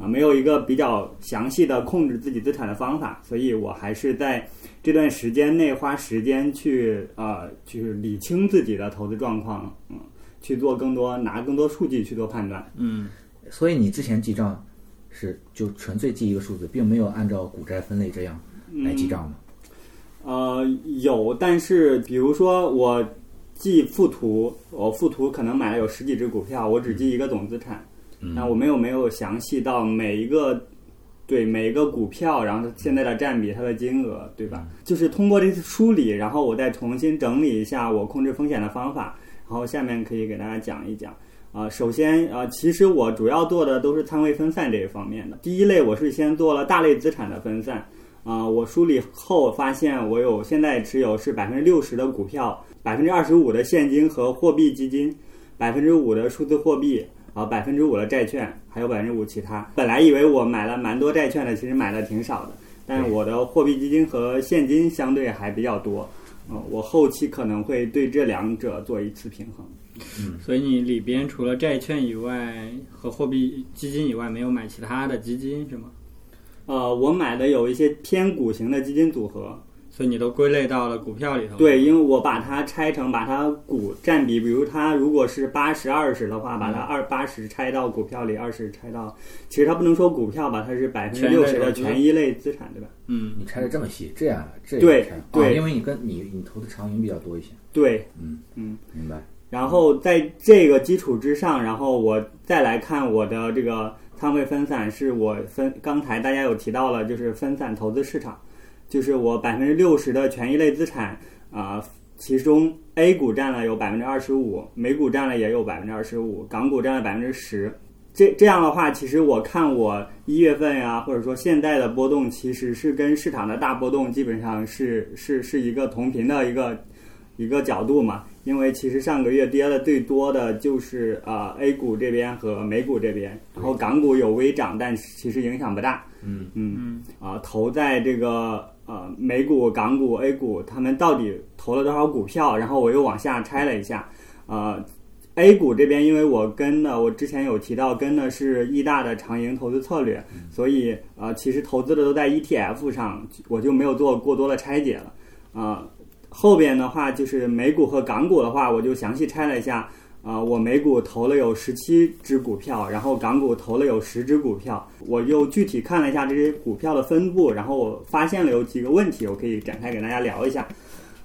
[SPEAKER 5] 啊，没有一个比较详细的控制自己资产的方法，所以我还是在这段时间内花时间去呃，去理清自己的投资状况，嗯，去做更多拿更多数据去做判断。
[SPEAKER 4] 嗯，
[SPEAKER 2] 所以你之前记账是就纯粹记一个数字，并没有按照股债分类这样来记账吗？
[SPEAKER 5] 呃，有，但是比如说我记附图，我附图可能买了有十几只股票，我只记一个总资产，
[SPEAKER 2] 嗯
[SPEAKER 5] 那我没有没有详细到每一个。对每一个股票，然后现在的占比、它的金额，对吧？就是通过这次梳理，然后我再重新整理一下我控制风险的方法，然后下面可以给大家讲一讲。啊、首先啊、其实我主要做的都是仓位分散这一方面的。第一类我是先做了大类资产的分散，啊、我梳理后发现我有现在持有是百分之六十的股票，百分之二十五的现金和货币基金，百分之五的数字货币，啊，百分之五的债券，还有百分之五其他。本来以为我买了蛮多债券的，其实买的挺少的，但是我的货币基金和现金相对还比较多。嗯，我后期可能会对这两者做一次平衡。
[SPEAKER 4] 所以你里边除了债券以外和货币基金以外，没有买其他的基金是吗？
[SPEAKER 5] 呃，我买的有一些偏股型的基金组合，
[SPEAKER 4] 所以你都归类到了股票里头。
[SPEAKER 5] 对，因为我把它拆成，把它股占比，比如它如果是八十二十的话，把它二八十拆到股票里，二十拆到，其实它不能说股票吧，它是百分之六十的权益类资产，对吧？
[SPEAKER 4] 嗯，
[SPEAKER 2] 你拆的这么细，这样这
[SPEAKER 5] 对
[SPEAKER 2] 样拆
[SPEAKER 5] 对
[SPEAKER 2] 哦因为你跟你你投的长盈比较多一些，
[SPEAKER 5] 对，
[SPEAKER 2] 嗯
[SPEAKER 5] 嗯，
[SPEAKER 2] 明白。
[SPEAKER 5] 然后在这个基础之上，然后我再来看我的这个仓位分散，是我分刚才大家有提到了，就是分散投资市场，就是我百分之六十的权益类资产啊、其中 A 股占了有百分之二十五，美股占了也有百分之二十五，港股占了百分之十。这这样的话，其实我看我一月份呀、或者说现在的波动，其实是跟市场的大波动基本上是是是一个同频的一个一个角度嘛。因为其实上个月跌的最多的就是呃 A 股这边和美股这边，然后港股有微涨，但其实影响不大。
[SPEAKER 2] 嗯
[SPEAKER 5] 嗯
[SPEAKER 4] 嗯
[SPEAKER 5] 啊、投在这个呃美股、港股、A 股，他们到底投了多少股票？然后我又往下拆了一下，呃。A 股这边，因为我跟的，我之前有提到跟的是易大的长盈投资策略，所以呃，其实投资的都在 ETF 上，我就没有做过多的拆解了。呃，后边的话就是美股和港股的话，我就详细拆了一下。啊、我美股投了有十七只股票，然后港股投了有十只股票，我又具体看了一下这些股票的分布，然后我发现了有几个问题，我可以展开给大家聊一下。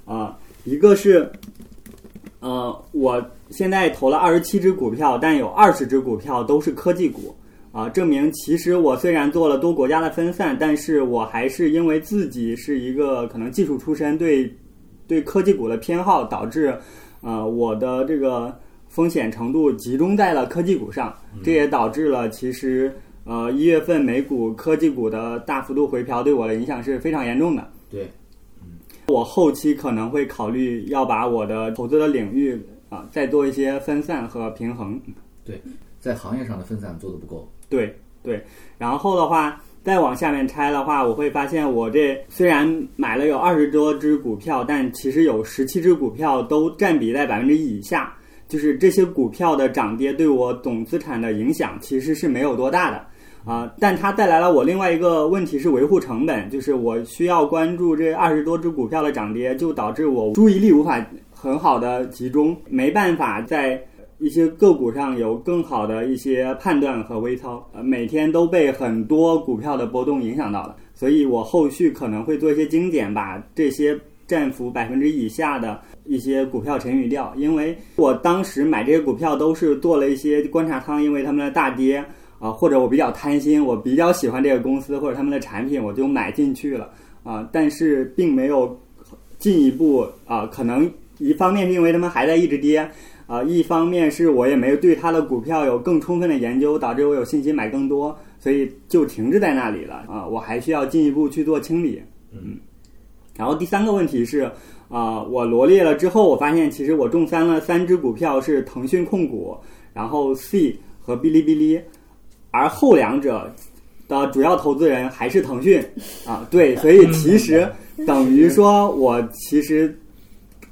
[SPEAKER 5] 啊、一个是，呃，我现在投了二十七只股票，但有二十只股票都是科技股。啊，证明其实我虽然做了多国家的分散，但是我还是因为自己是一个可能技术出身，对对科技股的偏好，导致呃我的这个风险程度集中在了科技股上，这也导致了其实呃一月份美股科技股的大幅度回调对我的影响是非常严重的。
[SPEAKER 2] 对，
[SPEAKER 5] 我后期可能会考虑要把我的投资的领域啊、再做一些分散和平衡。
[SPEAKER 2] 对在行业上的分散做的不够。
[SPEAKER 5] 对对，然后的话，再往下面拆的话，我会发现我这虽然买了有二十多只股票，但其实有十七只股票都占比在百分之一以下，就是这些股票的涨跌对我总资产的影响其实是没有多大的。啊、但它带来了我另外一个问题是维护成本，就是我需要关注这二十多只股票的涨跌，就导致我注意力无法很好的集中，没办法在一些个股上有更好的一些判断和微操，呃，每天都被很多股票的波动影响到了，所以我后续可能会做一些精简，把这些占幅百分之以下的一些股票沉余掉，因为我当时买这些股票都是做了一些观察仓，因为他们的大跌啊、或者我比较贪心，我比较喜欢这个公司或者他们的产品，我就买进去了啊、但是并没有进一步啊、可能一方面是因为他们还在一直跌。啊、一方面是我也没有对它的股票有更充分的研究，导致我有信心买更多，所以就停滞在那里了啊、我还需要进一步去做清理。
[SPEAKER 2] 嗯，
[SPEAKER 5] 然后第三个问题是，啊、我罗列了之后，我发现其实我中三了三只股票是腾讯控股，然后 C 和哔哩哔哩，而后两者的主要投资人还是腾讯。啊，对，所以其实等于说我其实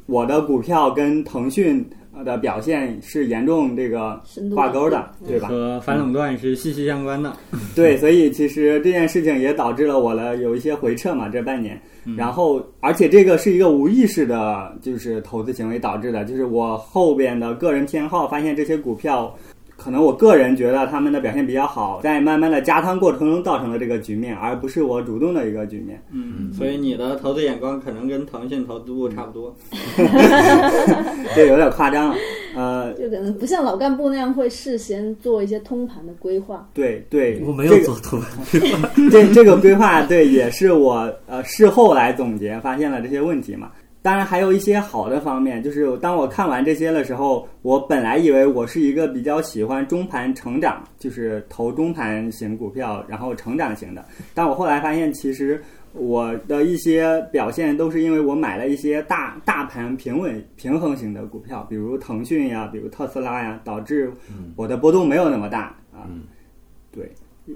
[SPEAKER 5] 我的股票跟腾讯的表现是严重这个挂钩的，对吧？
[SPEAKER 4] 和反垄断是息息相关的。[laughs]
[SPEAKER 5] 对，所以其实这件事情也导致了我的有一些回撤嘛，这半年。然后，而且这个是一个无意识的，就是投资行为导致的，就是我后边的个人偏好发现这些股票，可能我个人觉得他们的表现比较好，在慢慢的加仓过程中造成的这个局面，而不是我主动的一个局面。
[SPEAKER 4] 嗯，所以你的投资眼光可能跟腾讯投资部差不多。[laughs] [laughs]
[SPEAKER 5] 这有点夸张了。呃，
[SPEAKER 1] 就可能不像老干部那样会事先做一些通盘的规划。
[SPEAKER 5] 对对，
[SPEAKER 3] 我没有
[SPEAKER 5] 这个
[SPEAKER 3] 做通盘，[laughs]
[SPEAKER 5] 这这个规划对，也是我呃事后来总结发现了这些问题嘛。当然还有一些好的方面，就是当我看完这些的时候，我本来以为我是一个比较喜欢中盘成长，就是投中盘型股票，然后成长型的。但我后来发现，其实我的一些表现都是因为我买了一些大大盘平稳平衡型的股票，比如腾讯呀，比如特斯拉呀，导致我的波动没有那么大啊。
[SPEAKER 2] 嗯
[SPEAKER 5] 对，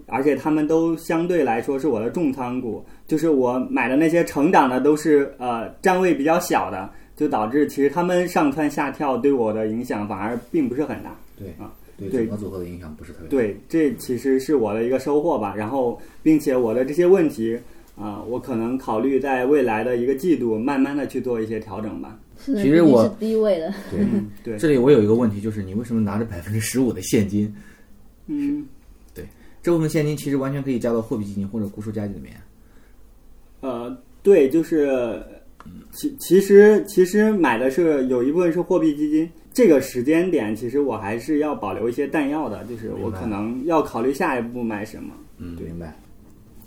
[SPEAKER 5] 而且他们都相对来说是我的重仓股，就是我买的那些成长的都是呃占位比较小的，就导致其实他们上蹿下跳对我的影响反而并不是很大。
[SPEAKER 2] 对
[SPEAKER 5] 啊，对
[SPEAKER 2] 对整个组合的影响不是特别大。
[SPEAKER 5] 对，这其实是我的一个收获吧。然后，并且我的这些问题，啊、我可能考虑在未来的一个季度慢慢的去做一些调整吧。
[SPEAKER 1] 是
[SPEAKER 2] 其实我
[SPEAKER 1] 是低位的，
[SPEAKER 2] 对，
[SPEAKER 5] 嗯，对，
[SPEAKER 2] 这里我有一个问题，就是你为什么拿着百分之十五的现金？
[SPEAKER 5] 嗯，
[SPEAKER 2] 这部分现金其实完全可以加到货币基金或者固收加里面。
[SPEAKER 5] 呃，对，就是其其实其实买的是有一部分是货币基金。这个时间点，其实我还是要保留一些弹药的，就是我可能要考虑下一步买什么。
[SPEAKER 2] 嗯，明白。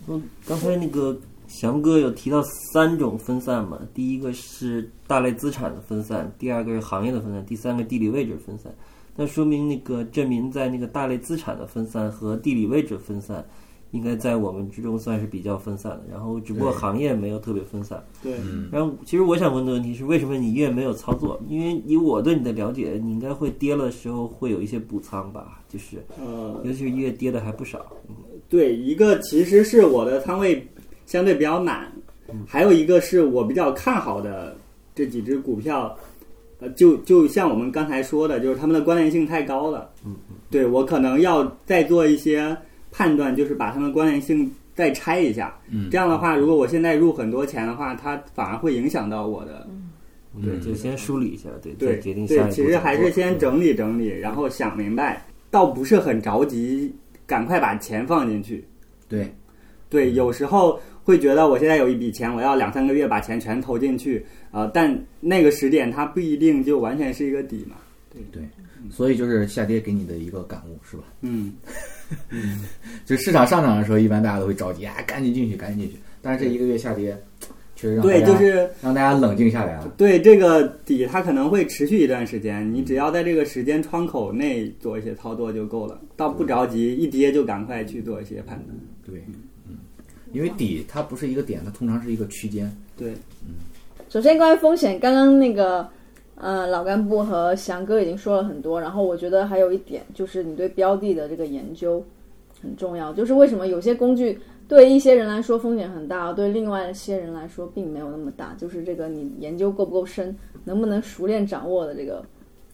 [SPEAKER 3] 嗯，刚才那个翔哥有提到三种分散嘛，第一个是大类资产的分散，第二个是行业的分散，第三个地理位置分散。那说明那个郑民在那个大类资产的分散和地理位置分散，应该在我们之中算是比较分散的。然后只不过行业没有特别分散。
[SPEAKER 5] 对，
[SPEAKER 2] 嗯，
[SPEAKER 3] 然后其实我想问的问题是，为什么你越没有操作？因为以我对你的了解，你应该会跌了的时候会有一些补仓吧，就是
[SPEAKER 5] 呃，
[SPEAKER 3] 尤其是一月跌的还不少。
[SPEAKER 5] 对，一个其实是我的仓位相对比较满，还有一个是我比较看好的这几只股票，呃，就就像我们刚才说的，就是他们的关联性太高了。
[SPEAKER 3] 嗯
[SPEAKER 5] 对我可能要再做一些判断，就是把他们关联性再拆一下。
[SPEAKER 2] 嗯
[SPEAKER 5] 这样的话，如果我现在入很多钱的话，它反而会影响到我的。
[SPEAKER 3] 对，就先梳理一下，对，
[SPEAKER 5] 对
[SPEAKER 3] 决定下一步
[SPEAKER 5] 对，其实还是先整理整理，然后想明白，倒不是很着急，赶快把钱放进去。
[SPEAKER 2] 对，
[SPEAKER 5] 对，有时候会觉得我现在有一笔钱，我要两三个月把钱全投进去啊、呃但那个时点它不一定就完全是一个底嘛。
[SPEAKER 2] 对对所以就是下跌给你的一个感悟，是吧？
[SPEAKER 5] 嗯，[laughs]
[SPEAKER 2] 就市场上涨的时候，一般大家都会着急啊，赶紧进去，赶紧进去。但是这一个月下跌，确实让
[SPEAKER 5] 对，就是
[SPEAKER 2] 让大家冷静下来了。
[SPEAKER 5] 对这个底，它可能会持续一段时间，你只要在这个时间窗口内做一些操作就够了，倒不着急，一跌就赶快去做一些判断。
[SPEAKER 2] 对，嗯，因为底它不是一个点，它通常是一个区间。
[SPEAKER 5] 对，嗯
[SPEAKER 1] 首先，关于风险，刚刚那个呃老干部和翔哥已经说了很多，然后我觉得还有一点就是你对标的的这个研究很重要。就是为什么有些工具对一些人来说风险很大，对另外一些人来说并没有那么大，就是这个你研究够不够深，能不能熟练掌握的这个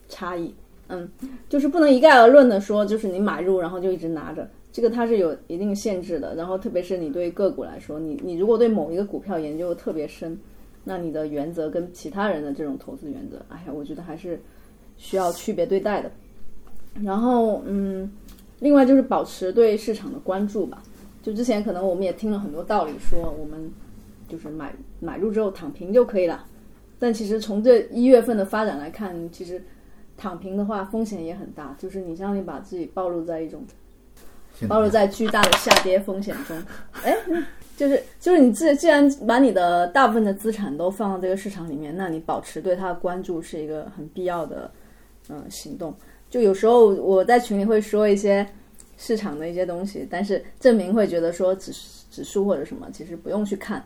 [SPEAKER 1] 差异。嗯，就是不能一概而论的说，就是你买入然后就一直拿着，这个它是有一定限制的。然后特别是你对个股来说，你你如果对某一个股票研究特别深，那你的原则跟其他人的这种投资原则，哎呀，我觉得还是需要区别对待的。然后，嗯，另外就是保持对市场的关注吧。就之前可能我们也听了很多道理，说我们就是买买入之后躺平就可以了。但其实从这一月份的发展来看，其实躺平的话风险也很大，就是你相当于把自己暴露在一种暴露在巨大的下跌风险中。哎，就是就是你既既然把你的大部分的资产都放到这个市场里面，那你保持对它的关注是一个很必要的嗯、行动。就有时候我在群里会说一些市场的一些东西，但是证明会觉得说指指数或者什么其实不用去看。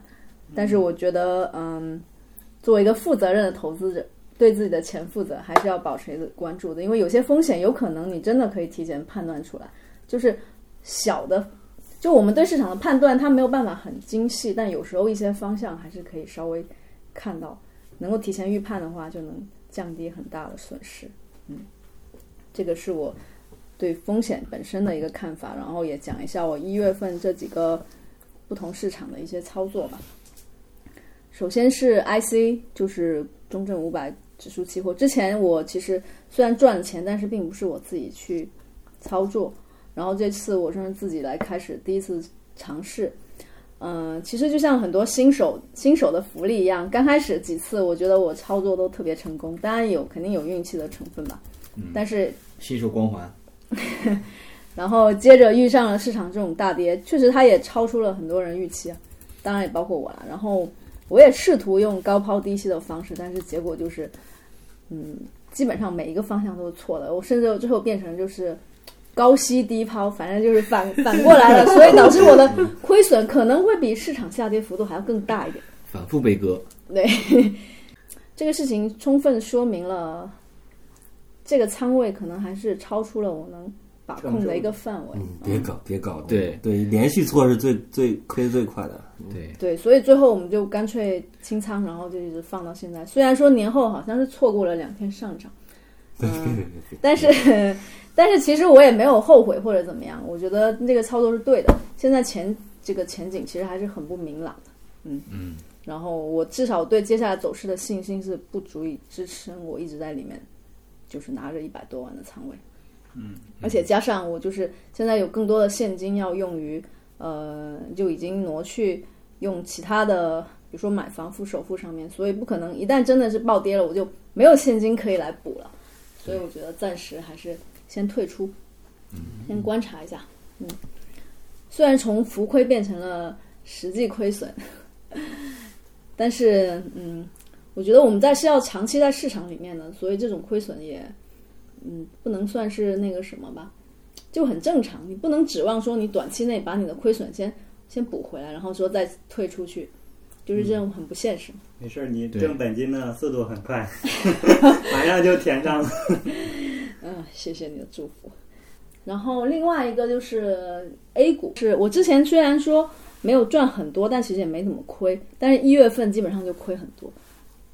[SPEAKER 1] 但是我觉得，嗯，作为一个负责任的投资者，对自己的钱负责，还是要保持一个关注的，因为有些风险有可能你真的可以提前判断出来，就是小的，就我们对市场的判断，它没有办法很精细，但有时候一些方向还是可以稍微看到，能够提前预判的话，就能降低很大的损失。嗯，这个是我对风险本身的一个看法，然后也讲一下我一月份这几个不同市场的一些操作吧。首先是 IC，就是中证五百指数期货。之前我其实虽然赚了钱，但是并不是我自己去操作。然后这次我是自己来开始第一次尝试。嗯、其实就像很多新手新手的福利一样，刚开始几次我觉得我操作都特别成功，当然有肯定有运气的成分吧。但是
[SPEAKER 2] 新手光环，[laughs]
[SPEAKER 1] 然后接着遇上了市场这种大跌，确实它也超出了很多人预期啊，当然也包括我了。然后我也试图用高抛低吸的方式，但是结果就是，嗯，基本上每一个方向都是错的。我甚至最后变成就是高吸低抛，反正就是反 [laughs] 反过来了，所以导致我的亏损可能会比市场下跌幅度还要更大一点。
[SPEAKER 2] 反复被割。
[SPEAKER 1] 对，[laughs] 这个事情充分说明了这个仓位可能还是超出了我能把控的一个范围。
[SPEAKER 3] 嗯，别搞，别搞，
[SPEAKER 2] 对
[SPEAKER 3] 对，连续错是最最亏最快的。
[SPEAKER 2] 对，
[SPEAKER 1] 对，所以最后我们就干脆清仓，然后就一直放到现在。虽然说年后好像是错过了两天上涨，嗯，但是但是其实我也没有后悔或者怎么样，我觉得那个操作是对的。现在前这个前景其实还是很不明朗的。嗯
[SPEAKER 2] 嗯。
[SPEAKER 1] 然后我至少对接下来走势的信心是不足以支撑我一直在里面，就是拿着一百多万的仓位。
[SPEAKER 5] 嗯。
[SPEAKER 1] 而且加上我就是现在有更多的现金要用于，呃，就已经挪去用其他的，比如说买房付首付上面，所以不可能一旦真的是暴跌了，我就没有现金可以来补了。所以我觉得暂时还是先退出，先观察一下。嗯，虽然从浮亏变成了实际亏损，[laughs] 但是嗯，我觉得我们在是要长期在市场里面的，所以这种亏损也嗯不能算是那个什么吧，就很正常。你不能指望说你短期内把你的亏损先先补回来，然后说再退出去，就是这种很不现实。
[SPEAKER 5] 没事儿，你挣本金的速度很快，[laughs] 马上就填上了。
[SPEAKER 1] 嗯，谢谢你的祝福。然后另外一个就是 A 股，是我之前虽然说没有赚很多，但其实也没怎么亏。但是一月份基本上就亏很多，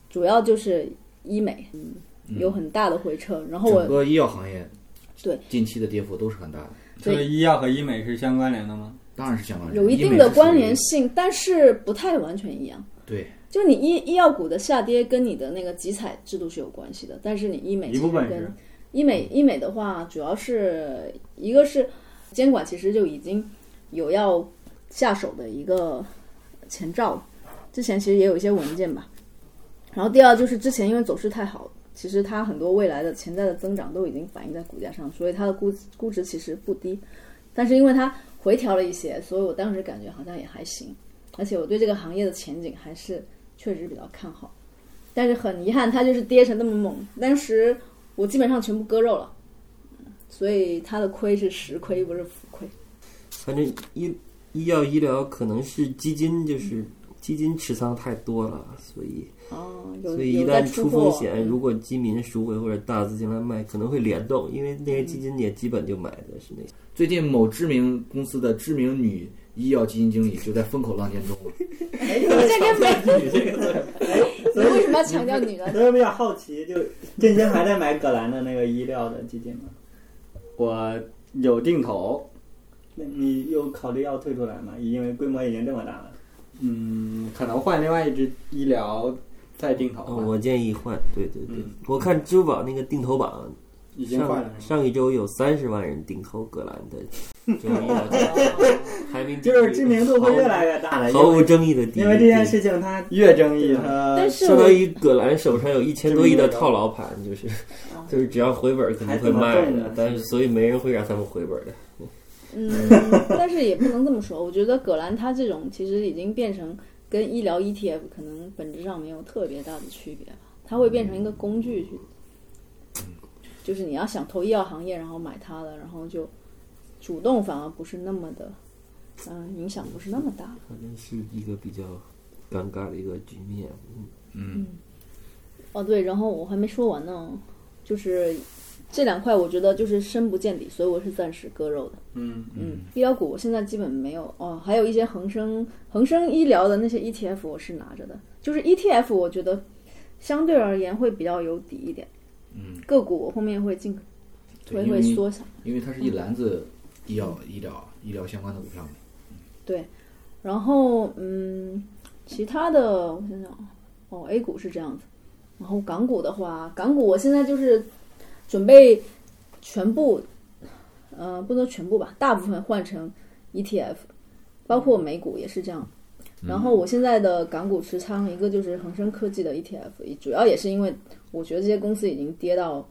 [SPEAKER 1] 主要就是医美，嗯，有很大的回撤。然后我
[SPEAKER 2] 整个医药行业
[SPEAKER 1] 对
[SPEAKER 2] 近期的跌幅都是很大的，
[SPEAKER 5] 这个医药和医美是相关联的吗？
[SPEAKER 2] 当然是相关联，
[SPEAKER 1] 有一定的关联性，但是不太完全一样。
[SPEAKER 2] 对，
[SPEAKER 1] 就你医医药股的下跌跟你的那个集采制度是有关系的，但是你医美
[SPEAKER 5] 一部分
[SPEAKER 1] 医美医美的话，主要是一个是监管其实就已经有要下手的一个前兆，之前其实也有一些文件吧。然后第二就是之前因为走势太好，其实它很多未来的潜在的增长都已经反映在股价上，所以它的估估值其实不低。但是因为它回调了一些，所以我当时感觉好像也还行，而且我对这个行业的前景还是确实比较看好。但是很遗憾，它就是跌成那么猛，当时我基本上全部割肉了，所以它的亏是实亏，不是浮亏。
[SPEAKER 3] 反正医医药医疗可能是基金，就是基金持仓太多了，所以
[SPEAKER 1] 哦，
[SPEAKER 3] 所以一旦出风险，如果基民赎回或者大资金来卖，可能会联动，因为那些基金也基本就买的是那些。
[SPEAKER 2] 最近某知名公司的知名女医药基金经理就在风口浪尖中了。[laughs]
[SPEAKER 1] 这跟没
[SPEAKER 5] 这个字。[laughs]
[SPEAKER 1] 你为什么要强调女的？
[SPEAKER 5] 所以我比较好奇，就振兴还在买葛兰的那个医疗的基金吗？
[SPEAKER 4] 我有定投，
[SPEAKER 5] 那你有考虑要退出来吗？因为规模已经这么大了。
[SPEAKER 4] 嗯，可能换另外一只医疗再定投。
[SPEAKER 3] 哦，我建议换，对对对，
[SPEAKER 4] 嗯
[SPEAKER 3] 我看支付宝那个定投榜上
[SPEAKER 4] 已经换了，
[SPEAKER 3] 上一周有三十万人定投葛兰的 [laughs] [laughs]
[SPEAKER 5] 就是知名度会越来越大的，
[SPEAKER 3] 毫无争议的第一。
[SPEAKER 5] 因为这件事情它
[SPEAKER 4] 越争议它
[SPEAKER 1] 但是
[SPEAKER 3] 相当于葛兰手上有一千多亿的套牢盘，就是 [laughs] 就是只要回本肯定会卖的但是所以没人会让他们回本的。
[SPEAKER 1] 嗯，但是也不能这么说。我觉得葛兰他这种其实已经变成跟医疗 ETF 可能本质上没有特别大的区别吧，它会变成一个工具去，就是你要想投医药行业，然后买它的，然后就主动反而不是那么的，嗯、影响不是那么大。
[SPEAKER 3] 反正是一个比较尴尬的一个局面。
[SPEAKER 2] 嗯，
[SPEAKER 1] 哦，对，然后我还没说完呢，就是这两块我觉得就是深不见底，所以我是暂时割肉的。
[SPEAKER 4] 嗯
[SPEAKER 1] 嗯，医疗股我现在基本没有哦，还有一些恒生恒生医疗的那些 ETF 我是拿着的，就是 ETF 我觉得相对而言会比较有底一点。
[SPEAKER 2] 嗯，
[SPEAKER 1] 个股我后面会尽，会会缩小。
[SPEAKER 2] 因为它是一篮子医药、医疗、医疗相关的股票对。
[SPEAKER 1] 然后嗯，其他的我想想啊，哦，A 股是这样子，然后港股的话，港股我现在就是准备全部，呃，不能全部吧，大部分换成 ETF，包括美股也是这样。然后我现在的港股持仓，一个就是恒生科技的 ETF，主要也是因为我觉得这些公司已经跌到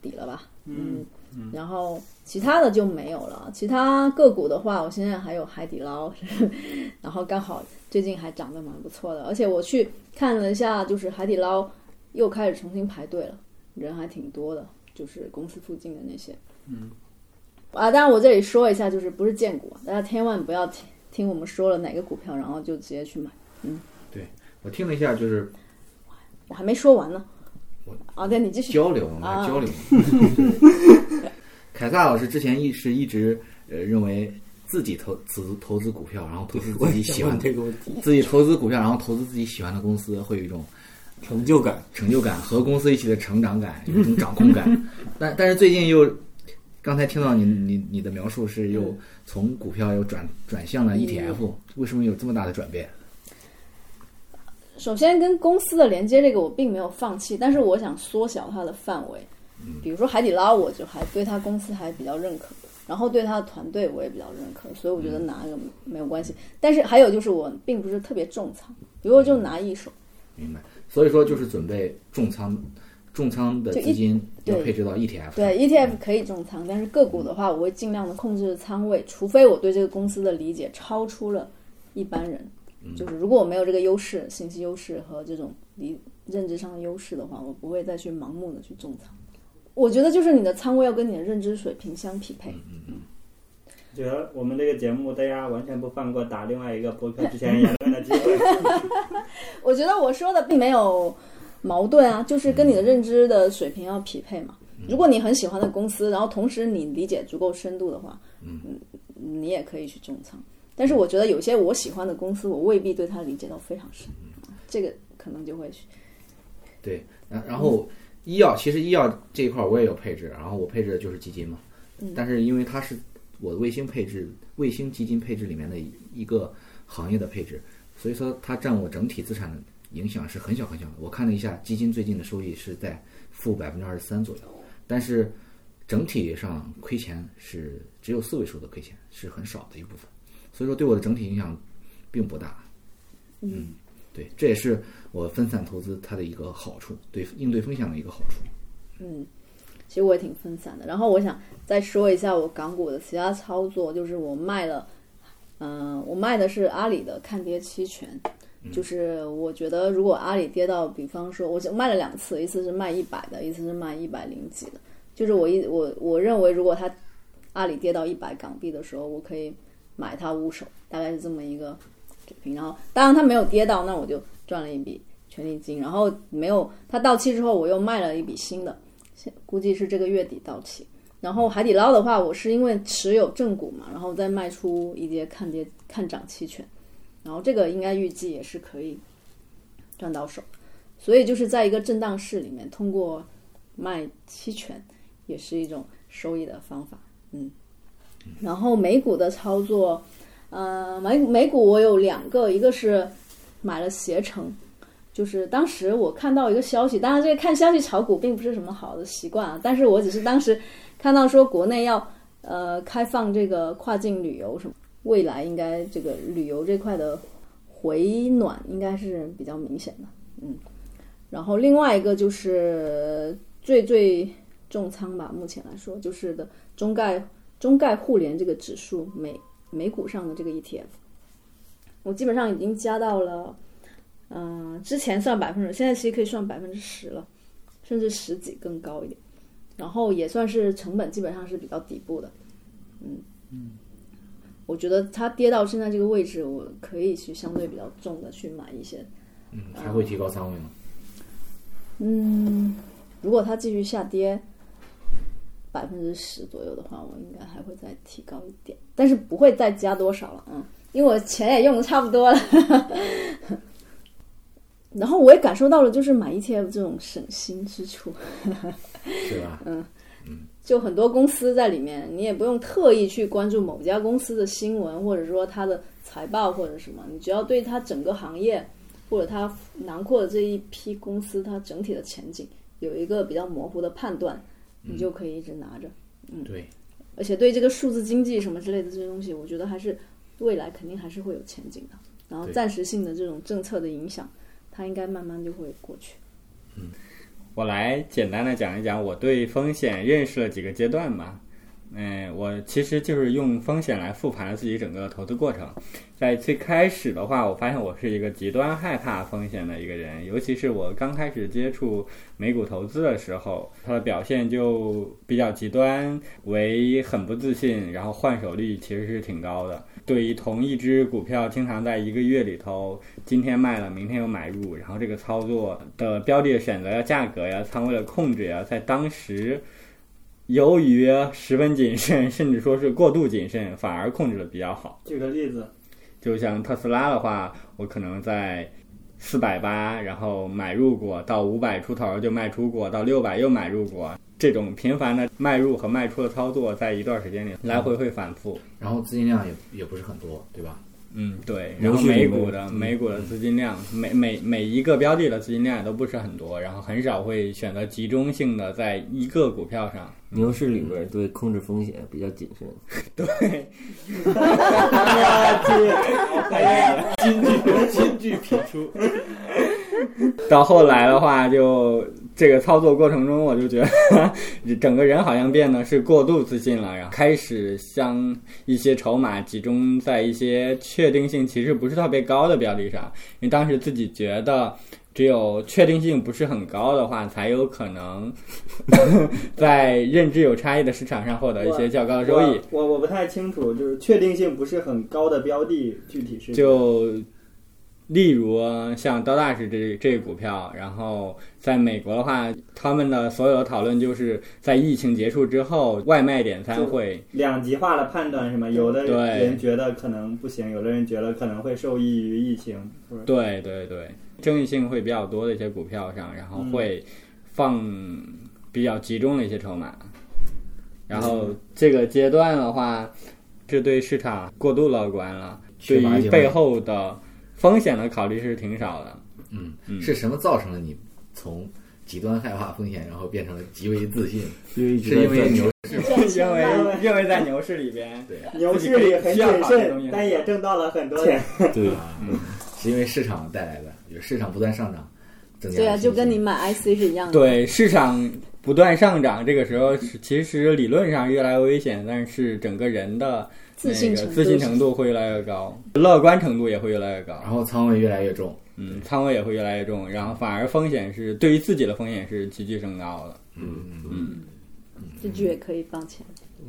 [SPEAKER 1] 底了吧，嗯，然后其他的就没有了。其他个股的话，我现在还有海底捞，[laughs] 然后刚好最近还涨得蛮不错的，而且我去看了一下，就是海底捞又开始重新排队了，人还挺多的，就是公司附近的那些，
[SPEAKER 4] 嗯，
[SPEAKER 1] 啊，当然我这里说一下，就是不是荐股，大家千万不要听听我们说了哪个股票，然后就直接去买。
[SPEAKER 2] 嗯，对我听了一下，就是
[SPEAKER 1] 我还没说完呢
[SPEAKER 2] 我。
[SPEAKER 1] 啊，对你继续。
[SPEAKER 2] 交流，我们
[SPEAKER 1] 啊
[SPEAKER 2] 来交流。[laughs] 凯撒老师之前一是一直呃认为自己投资投资股票，然后投资自己喜欢
[SPEAKER 3] 这个问题，
[SPEAKER 2] 自己投资股票，然后投资自己喜欢的公司，会有一种
[SPEAKER 3] 成就感。
[SPEAKER 2] 成就感和公司一起的成长感，有一种掌控感。[laughs] 但但是最近又刚才听到你你你的描述是又从股票又转转向了 ETF，为什么有这么大的转变？
[SPEAKER 1] 首先跟公司的连接这个我并没有放弃，但是我想缩小它的范围。比如说海底捞，我就还对他公司还比较认可，然后对他的团队我也比较认可，所以我觉得拿一个没有关系。但是还有就是我并不是特别重仓，比如我就拿一手。
[SPEAKER 2] 明白。所以说就是准备重仓，重仓的资金要配置到 ETF。
[SPEAKER 1] 对 ETF 可以重仓，但是个股的话，我会尽量的控制仓位，除非我对这个公司的理解超出了一般人。就是如果我没有这个优势、信息优势和这种理认知上的优势的话，我不会再去盲目的去重仓。我觉得就是你的仓位要跟你的认知水平相匹配。
[SPEAKER 2] 嗯嗯。
[SPEAKER 5] 觉得我们这个节目，大家完全不放过打另外一个博客之前言论的机会。[laughs]
[SPEAKER 1] 我觉得我说的并没有矛盾啊，就是跟你的认知的水平要匹配嘛。如果你很喜欢的公司，然后同时你理解足够深度的话，嗯，你也可以去重仓。但是我觉得有些我喜欢的公司，我未必对它理解到非常深，这个可能就会去。
[SPEAKER 2] 对，然然后。医药其实医药这一块我也有配置，然后我配置的就是基金嘛。但是因为它是我的卫星配置、卫星基金配置里面的一个行业的配置，所以说它占我整体资产的影响是很小很小的。我看了一下，基金最近的收益是在负百分之二十三左右，但是整体上亏钱是只有四位数的亏钱，是很少的一部分。所以说对我的整体影响并不大。
[SPEAKER 1] 嗯。
[SPEAKER 2] 对，这也是我分散投资它的一个好处，对应对风险的一个好处。
[SPEAKER 1] 嗯，其实我也挺分散的。然后我想再说一下我港股的其他操作，就是我卖了，嗯，我卖的是阿里的看跌期权。就是我觉得如果阿里跌到，比方说，我就卖了两次，一次是卖一百的，一次是卖一百零几的。就是我一我我认为，如果它阿里跌到一百港币的时候，我可以买它五手，大概是这么一个。水平，然后当然它没有跌到，那我就赚了一笔权利金。然后没有它到期之后，我又卖了一笔新的，估计是这个月底到期。然后海底捞的话，我是因为持有正股嘛，然后再卖出一些看跌看涨期权，然后这个应该预计也是可以赚到手。所以就是在一个震荡市里面，通过卖期权也是一种收益的方法。嗯，然后美股的操作。呃，美美股我有两个，一个是买了携程，就是当时我看到一个消息，当然这个看消息炒股并不是什么好的习惯啊，但是我只是当时看到说国内要呃开放这个跨境旅游什么，未来应该这个旅游这块的回暖应该是比较明显的，嗯，然后另外一个就是最最重仓吧，目前来说就是的中概中概互联这个指数美。美股上的这个 ETF，我基本上已经加到了，嗯，之前算百分之，现在其实可以算百分之十了，甚至十几更高一点，然后也算是成本基本上是比较底部的，嗯嗯，我觉得它跌到现在这个位置，我可以去相对比较重的去买一些，
[SPEAKER 2] 嗯，还会提高仓位吗？
[SPEAKER 1] 嗯，如果它继续下跌。百分之十左右的话，我应该还会再提高一点，但是不会再加多少了，嗯，因为我钱也用的差不多了。[laughs] 然后我也感受到了，就是买 ETF 这种省心之处，
[SPEAKER 2] 是吧？[laughs]
[SPEAKER 1] 嗯嗯，就很多公司在里面，你也不用特意去关注某家公司的新闻，或者说它的财报或者什么，你只要对它整个行业或者它囊括的这一批公司它整体的前景有一个比较模糊的判断。你就可以一直拿着，嗯，
[SPEAKER 2] 对，
[SPEAKER 1] 而且对这个数字经济什么之类的这些东西，我觉得还是未来肯定还是会有前景的。然后暂时性的这种政策的影响，它应该慢慢就会过去。
[SPEAKER 2] 嗯，
[SPEAKER 4] 我来简单的讲一讲我对风险认识了几个阶段吧。嗯，我其实就是用风险来复盘了自己整个投资过程。在最开始的话，我发现我是一个极端害怕风险的一个人，尤其是我刚开始接触美股投资的时候，它的表现就比较极端，为很不自信，然后换手率其实是挺高的。对于同一只股票，经常在一个月里头，今天卖了，明天又买入，然后这个操作的标的的选择呀、价格呀、仓位的控制呀，在当时。由于十分谨慎，[laughs] 甚至说是过度谨慎，反而控制的比较好。
[SPEAKER 5] 举个例子，
[SPEAKER 4] 就像特斯拉的话，我可能在四百八，然后买入过，到五百出头就卖出过，到六百又买入过。这种频繁的卖入和卖出的操作，在一段时间里来回会反复。
[SPEAKER 2] 然后资金量也也不是很多，对吧？
[SPEAKER 4] 嗯，对。然后美股的美股的资金量，每每每一个标的的资金量也都不是很多，然后很少会选择集中性的在一个股票上。
[SPEAKER 3] 牛市里面对控制风险比较谨慎。[laughs]
[SPEAKER 4] 对，[laughs]
[SPEAKER 2] 金句金句频出，
[SPEAKER 4] 到后来的话就，这个操作过程中，我就觉得整个人好像变得是过度自信了，然后开始将一些筹码集中在一些确定性其实不是特别高的标的上，因为当时自己觉得。只有确定性不是很高的话，才有可能 [laughs] 在认知有差异的市场上获得一些较高的收益。
[SPEAKER 5] 我我不太清楚，就是确定性不是很高的标的，具体是
[SPEAKER 4] 就例如像刀大师这这个股票，然后在美国的话，他们的所有的讨论就是在疫情结束之后，外卖点餐会
[SPEAKER 5] 两极化的判断是吗？有的人觉得可能不行，有的人觉得可能会受益于疫情？
[SPEAKER 4] 对对对，争议性会比较多的一些股票上，然后会放比较集中的一些筹码。然后这个阶段的话，这对市场过度乐观了，对于背后的风险的考虑是挺少的。
[SPEAKER 2] 嗯，
[SPEAKER 4] 嗯
[SPEAKER 2] 是什么造成了你从极端害怕风险，然后变成了极为自信？
[SPEAKER 3] 因为
[SPEAKER 2] 是因为牛市？[laughs]
[SPEAKER 4] 因为 [laughs] 因为在牛市里边，
[SPEAKER 2] 对
[SPEAKER 5] 牛市里很谨慎，但也挣到了很多钱。[laughs]
[SPEAKER 3] 对
[SPEAKER 2] 啊，是因为市场带来的，就是市场不断上涨，增加
[SPEAKER 1] 对啊，就跟你买 IC 是一样的。
[SPEAKER 4] 对市场不断上涨，这个时候其实理论上越来越危险，但是整个人的
[SPEAKER 1] 自信程度
[SPEAKER 4] 那个自信程度会越来越高，乐观程度也会越来越高。
[SPEAKER 2] 然后仓位越来越重，
[SPEAKER 4] 嗯，仓位也会越来越重，然后反而风险是对于自己的风险是急剧升高的。
[SPEAKER 2] 嗯
[SPEAKER 4] 嗯嗯，
[SPEAKER 1] 这句也可以放钱。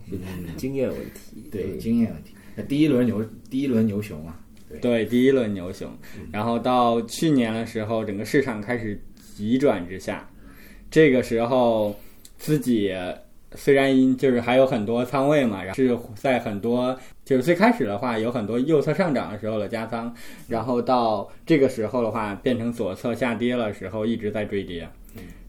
[SPEAKER 3] 是经验问题。
[SPEAKER 2] 对经验问题。那第一轮牛第一轮牛熊啊，
[SPEAKER 4] 对，第一轮牛熊，然后到去年的时候，整个市场开始急转直下，这个时候自己虽然就是还有很多仓位嘛，然后是在很多就是最开始的话有很多右侧上涨的时候的加仓，然后到这个时候的话变成左侧下跌了时候一直在追跌，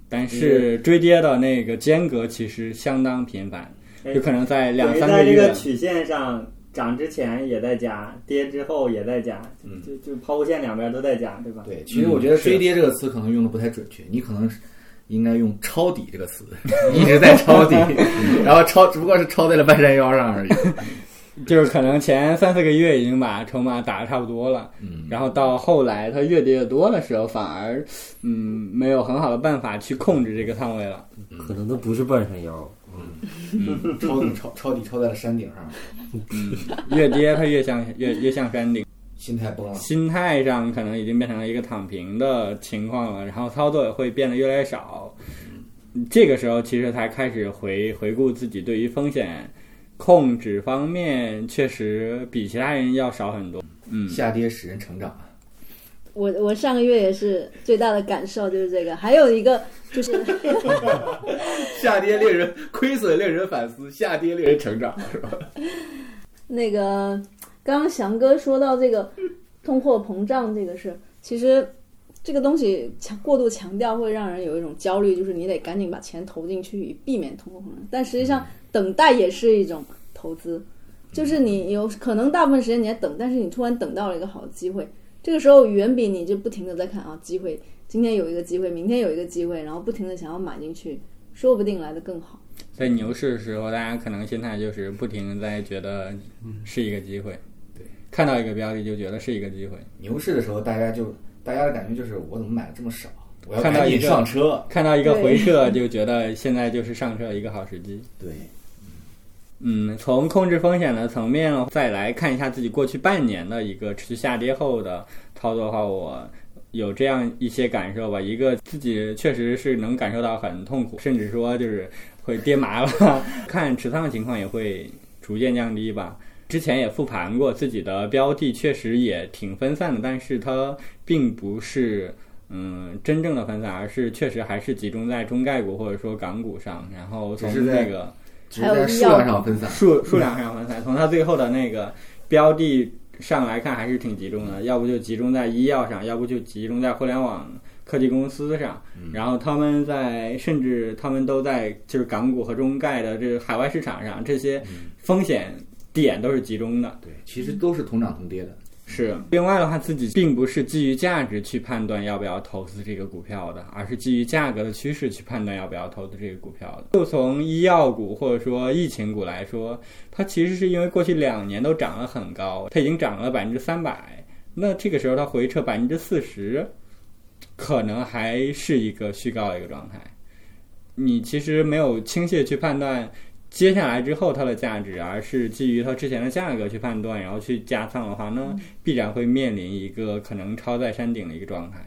[SPEAKER 4] 但是追跌的那个间隔其实相当频繁，有可能在两三个月
[SPEAKER 5] 在这个。曲线上涨之前也在加，跌之后也在加，
[SPEAKER 2] 嗯
[SPEAKER 5] 就就抛物线两边都在加，对吧？
[SPEAKER 2] 对，其实我觉得“
[SPEAKER 4] 嗯是
[SPEAKER 2] 追跌”这个词可能用的不太准确，你可能是应该用“抄底”这个词，一直在抄底，[laughs] 然后抄只不过是抄在了半山腰上而已。[laughs]
[SPEAKER 4] 就是可能前三四个月已经把筹码打得差不多了，
[SPEAKER 2] 嗯，
[SPEAKER 4] 然后到后来它越跌越多的时候，反而嗯没有很好的办法去控制这个仓位了。
[SPEAKER 3] 可能都不是半山腰，
[SPEAKER 4] 嗯，
[SPEAKER 2] 抄底抄抄底抄在了山顶上，
[SPEAKER 4] 越跌它越像越越像山顶，
[SPEAKER 2] 心态崩了。
[SPEAKER 4] 心态上可能已经变成了一个躺平的情况了，然后操作也会变得越来越少。这个时候其实才开始回回顾自己对于风险控制方面，确实比其他人要少很多。嗯，
[SPEAKER 2] 下跌使人成长啊，
[SPEAKER 1] 我我上个月也是最大的感受就是这个，还有一个就是 [laughs] [laughs]
[SPEAKER 2] 下跌令人亏损，令人反思；下跌令人成长，是吧？
[SPEAKER 1] 那个刚刚翔哥说到这个通货膨胀这个事，其实这个东西强过度强调会让人有一种焦虑，就是你得赶紧把钱投进去，以避免通货膨胀。但实际上，等待也是一种投资，就是你有可能大部分时间你在等，但是你突然等到了一个好的机会，这个时候远比你就不停的在看啊机会，今天有一个机会，明天有一个机会，然后不停的想要买进去，说不定来的更好。
[SPEAKER 4] 在牛市的时候，大家可能心态就是不停的在觉得是一个机会，
[SPEAKER 2] 对，
[SPEAKER 4] 看到一个标的就觉得是一个机会，
[SPEAKER 2] 牛市的时候，大家就大家的感觉就是我怎么买的这么少？我要
[SPEAKER 4] 看到一个
[SPEAKER 2] 上车。
[SPEAKER 4] 看到一个回撤就觉得现在就是上车一个好时机。
[SPEAKER 2] 对，
[SPEAKER 4] 嗯，从控制风险的层面，再来看一下自己过去半年的一个持续下跌后的操作的话，我有这样一些感受吧。一个自己确实是能感受到很痛苦，甚至说就是会跌麻了，[laughs] 看持仓的情况也会逐渐降低吧。之前也复盘过自己的标的，确实也挺分散的，但是它并不是嗯真正的分散，而是确实还是集中在中概股或者说港股上，然后从那个。
[SPEAKER 2] 只是在数量上分散。
[SPEAKER 4] 数数量上分散，从它最后的那个标的上来看，还是挺集中的。要不就集中在医药上，要不就集中在互联网科技公司上，然后他们在甚至他们都在就是港股和中概的这个海外市场上，这些风险点都是集中的。
[SPEAKER 2] 对，其实都是同涨同跌的。
[SPEAKER 4] 是，另外的话，自己并不是基于价值去判断要不要投资这个股票的，而是基于价格的趋势去判断要不要投资这个股票的。就从医药股或者说疫情股来说，它其实是因为过去两年都涨得很高，它已经涨了百分之三百，那这个时候它回撤百分之四十，可能还是一个虚高的一个状态。你其实没有倾泻去判断。接下来之后它的价值，而是基于它之前的价格去判断，然后去加仓的话，那必然会面临一个可能超在山顶的一个状态。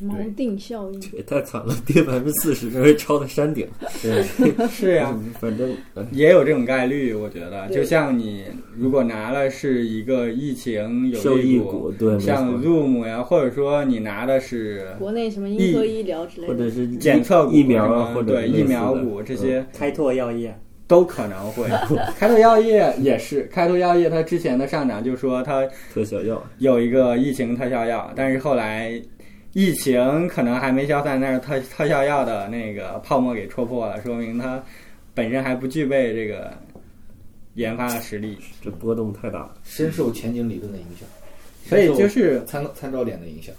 [SPEAKER 1] 锚定效应
[SPEAKER 3] 也太惨了，跌百分之四十，这会超在山顶。
[SPEAKER 4] 对，[laughs] 是呀，
[SPEAKER 3] 反正
[SPEAKER 4] 也有这种概率，我觉得。就像你如果拿了是一个疫情有
[SPEAKER 3] 利
[SPEAKER 4] 股，
[SPEAKER 3] 对，
[SPEAKER 4] 像 Zoom 呀，或者说你拿的是
[SPEAKER 1] 国内什么英科医疗之类
[SPEAKER 3] 的，或者是
[SPEAKER 4] 检测
[SPEAKER 3] 疫苗啊，或者
[SPEAKER 4] 对疫苗股这些，
[SPEAKER 5] 开拓药业
[SPEAKER 4] 都可能会。[laughs] 开拓药业也是，开拓药业它之前的上涨就说它
[SPEAKER 3] 特效药
[SPEAKER 4] 有一个疫情特效药，但是后来。疫情可能还没消散，但是特特效药的那个泡沫给戳破了，说明它本身还不具备这个研发的实力。
[SPEAKER 3] 这波动太大，
[SPEAKER 2] 深受前景理论的影响，
[SPEAKER 4] 所以就是
[SPEAKER 2] 参参照点的影响。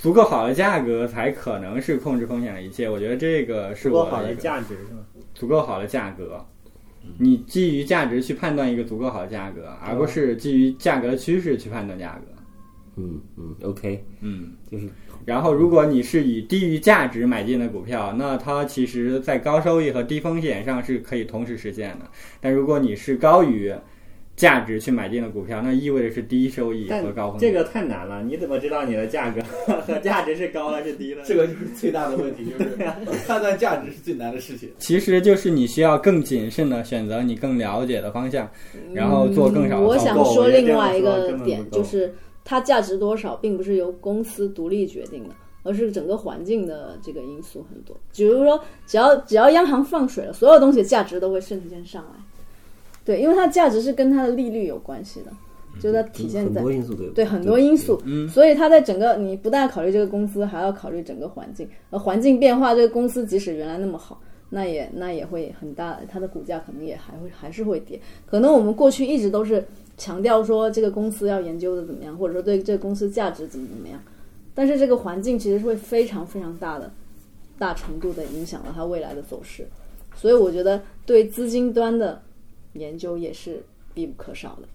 [SPEAKER 4] 足够好的价格才可能是控制风险的一切。我觉得这个是我
[SPEAKER 5] 足够好的价值是吗？
[SPEAKER 4] 足够好的价格，你基于价值去判断一个足够好的价格，而不是基于价格的趋势去判断价格。
[SPEAKER 3] 嗯嗯，OK，
[SPEAKER 4] 嗯，
[SPEAKER 3] 就是，
[SPEAKER 4] 然后如果你是以低于价值买进的股票，那它其实在高收益和低风险上是可以同时实现的。但如果你是高于价值去买进的股票，那意味着是低收益和高风
[SPEAKER 5] 险。这个太难了，你怎么知道你的价格和价值是高还是低呢？
[SPEAKER 2] 这个就是最大的问题，就是判断价值是最难的事情。
[SPEAKER 4] 其实就是你需要更谨慎的选择你更了解的方向，然后做更少。
[SPEAKER 1] 我想说另外一个点就是。它价值多少，并不是由公司独立决定的，而是整个环境的这个因素很多。比如说，只要只要央行放水了，所有东西价值都会瞬间上来。对，因为它价值是跟它的利率有关系的，就它体现在
[SPEAKER 3] 很多因素对
[SPEAKER 1] 对很多因素。嗯，所以它在整个你不但考虑这个公司，还要考虑整个环境。而环境变化，这个公司即使原来那么好，那也那也会很大，它的股价可能也还会还是会跌。可能我们过去一直都是。强调说这个公司要研究的怎么样，或者说对这个公司价值怎么怎么样，但是这个环境其实是会非常非常大的、大程度的影响了它未来的走势，所以我觉得对资金端的研究也是必不可少的。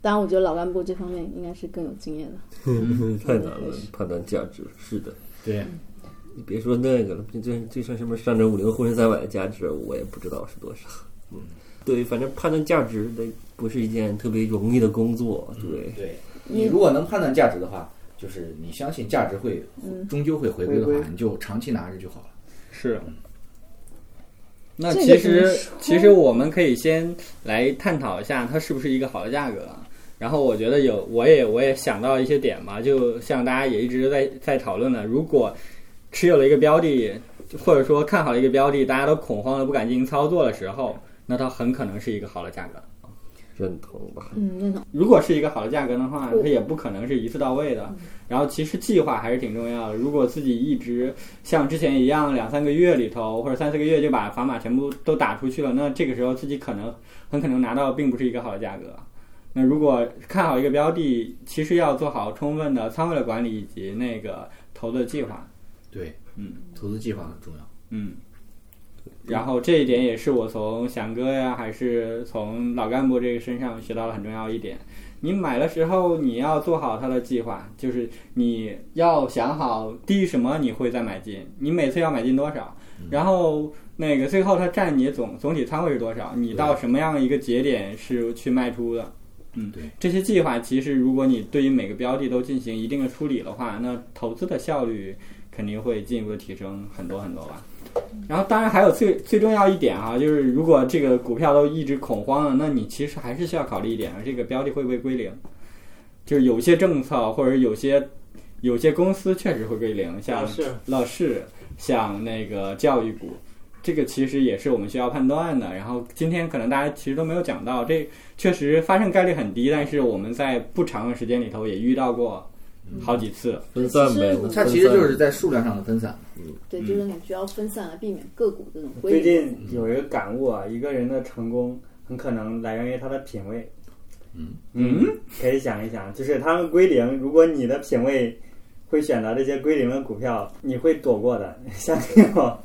[SPEAKER 1] 当然，我觉得老干部这方面应该是更有经验的。
[SPEAKER 3] 太难了，判断价值是的，
[SPEAKER 2] 对。
[SPEAKER 3] 你别说那个了，就就算什么上证五零沪深三百的价值，我也不知道是多少。嗯。对，反正判断价值的不是一件特别容易的工作。对，
[SPEAKER 2] 对你如果能判断价值的话，就是你相信价值会终究会回归的话，你就长期拿着就好了。
[SPEAKER 4] 是。那其实，其实我们可以先来探讨一下它是不是一个好的价格。然后我觉得有，我也我也想到一些点嘛，就像大家也一直在在讨论的，如果持有了一个标的，或者说看好了一个标的，大家都恐慌的不敢进行操作的时候。那它很可能是一个好的价格，
[SPEAKER 3] 认同吧？
[SPEAKER 1] 嗯，认同。
[SPEAKER 4] 如果是一个好的价格的话，它也不可能是一次到位的。然后，其实计划还是挺重要的。如果自己一直像之前一样，两三个月里头或者三四个月就把砝码全部都打出去了，那这个时候自己可能很可能拿到并不是一个好的价格。那如果看好一个标的，其实要做好充分的仓位的管理以及那个投资计划。
[SPEAKER 2] 对，
[SPEAKER 4] 嗯，
[SPEAKER 2] 投资计划很重要。
[SPEAKER 4] 嗯。然后这一点也是我从翔哥呀，还是从老干部这个身上学到了很重要一点。你买的时候你要做好它的计划，就是你要想好低于什么你会再买进，你每次要买进多少，然后那个最后它占你总总体仓位是多少，你到什么样一个节点是去卖出的。
[SPEAKER 2] 嗯，对，
[SPEAKER 4] 这些计划其实如果你对于每个标的都进行一定的处理的话，那投资的效率肯定会进一步的提升很多很多吧。然后，当然还有最最重要一点啊，就是如果这个股票都一直恐慌了，那你其实还是需要考虑一点，这个标的会不会归零？就是有些政策或者有些有些公司确实会归零，像乐视，像那个教育股，这个其实也是我们需要判断的。然后今天可能大家其实都没有讲到，这确实发生概率很低，但是我们在不长的时间里头也遇到过好几次。
[SPEAKER 3] 分散呗，
[SPEAKER 2] 它其实就是在数量上的分散。
[SPEAKER 1] 嗯对，就是你需要分散来避免个股这种
[SPEAKER 5] 最
[SPEAKER 1] 归零。
[SPEAKER 5] 近有一个感悟啊，一个人的成功很可能来源于他的品味。
[SPEAKER 2] 嗯
[SPEAKER 5] 嗯，可以想一想，就是他们归零，如果你的品味会选择这些归零的股票，你会躲过的，[laughs] 相信我。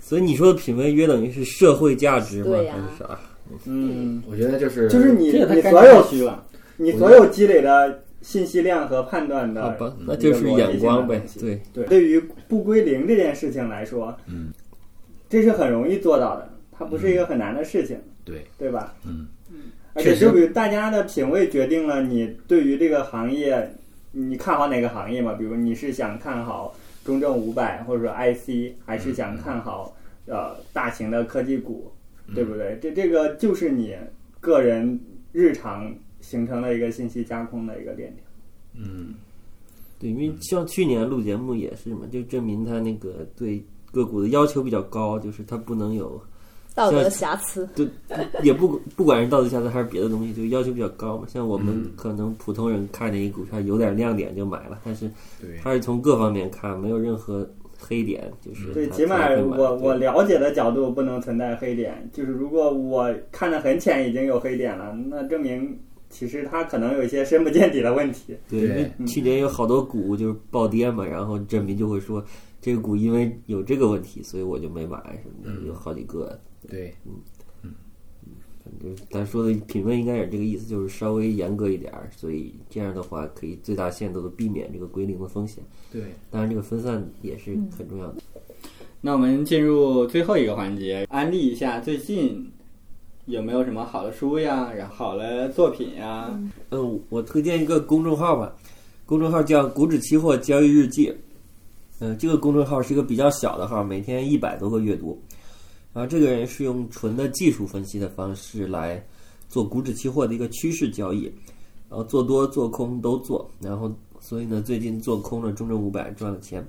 [SPEAKER 3] 所以你说的品味约等于是社会价值吗？还是啥？
[SPEAKER 5] 嗯，
[SPEAKER 2] 我觉得就是
[SPEAKER 5] 就是你你所有
[SPEAKER 4] 虚了。
[SPEAKER 5] 你所有积累的信息量和判断的
[SPEAKER 3] 好吧，那就是眼光呗
[SPEAKER 5] 逻辑性的东。西
[SPEAKER 3] 对，
[SPEAKER 5] 对，对于不归零这件事情来说，
[SPEAKER 2] 嗯，
[SPEAKER 5] 这是很容易做到的，它不是一个很难的事情，
[SPEAKER 2] 对，
[SPEAKER 5] 对吧？
[SPEAKER 2] 嗯，
[SPEAKER 5] 而且就比如大家的品味决定了你对于这个行业，你看好哪个行业嘛？比如你是想看好中证五百或者说 IC，还是想看好呃大型的科技股，对不对？这这个就是你个人日常形成了一个信息架空的一个链条。
[SPEAKER 2] 嗯
[SPEAKER 3] 对，因为像去年录节目也是嘛，就证明他那个对个股的要求比较高，就是他不能有，
[SPEAKER 1] 道德瑕疵，
[SPEAKER 3] 对也不不管是道德瑕疵还是别的东西，就要求比较高嘛。像我们
[SPEAKER 2] 嗯
[SPEAKER 3] 可能普通人看见一股票有点亮点就买了，但是
[SPEAKER 2] 对，
[SPEAKER 3] 他是从各方面看，没有任何黑点，就是
[SPEAKER 5] 对，起码我我了解的角度不能存在黑点。就是如果我看的很浅，已经有黑点了，那证明其实它可能有一些深不见底的问题。
[SPEAKER 3] 对，
[SPEAKER 2] 对
[SPEAKER 3] 因为去年有好多股就是暴跌嘛，然后证明就会说这个股因为有这个问题，所以我就没买什么的，
[SPEAKER 2] 嗯
[SPEAKER 3] 有好几个。
[SPEAKER 2] 对，
[SPEAKER 3] 嗯嗯，反正咱说的品味应该也是这个意思，就是稍微严格一点儿，所以这样的话可以最大限度的避免这个归零的风险。
[SPEAKER 2] 对，
[SPEAKER 3] 当然，这个分散也是很重要的。
[SPEAKER 4] 那我们进入最后一个环节，安利一下最近有没有什么好的书呀，然后好的作品呀？
[SPEAKER 3] 嗯，我推荐一个公众号吧，公众号叫“股指期货交易日记”。嗯，这个公众号是一个比较小的号，每天一百多个阅读。然后这个人是用纯的技术分析的方式来做股指期货的一个趋势交易，然后做多做空都做。然后所以呢，最近做空了中证五百赚了钱，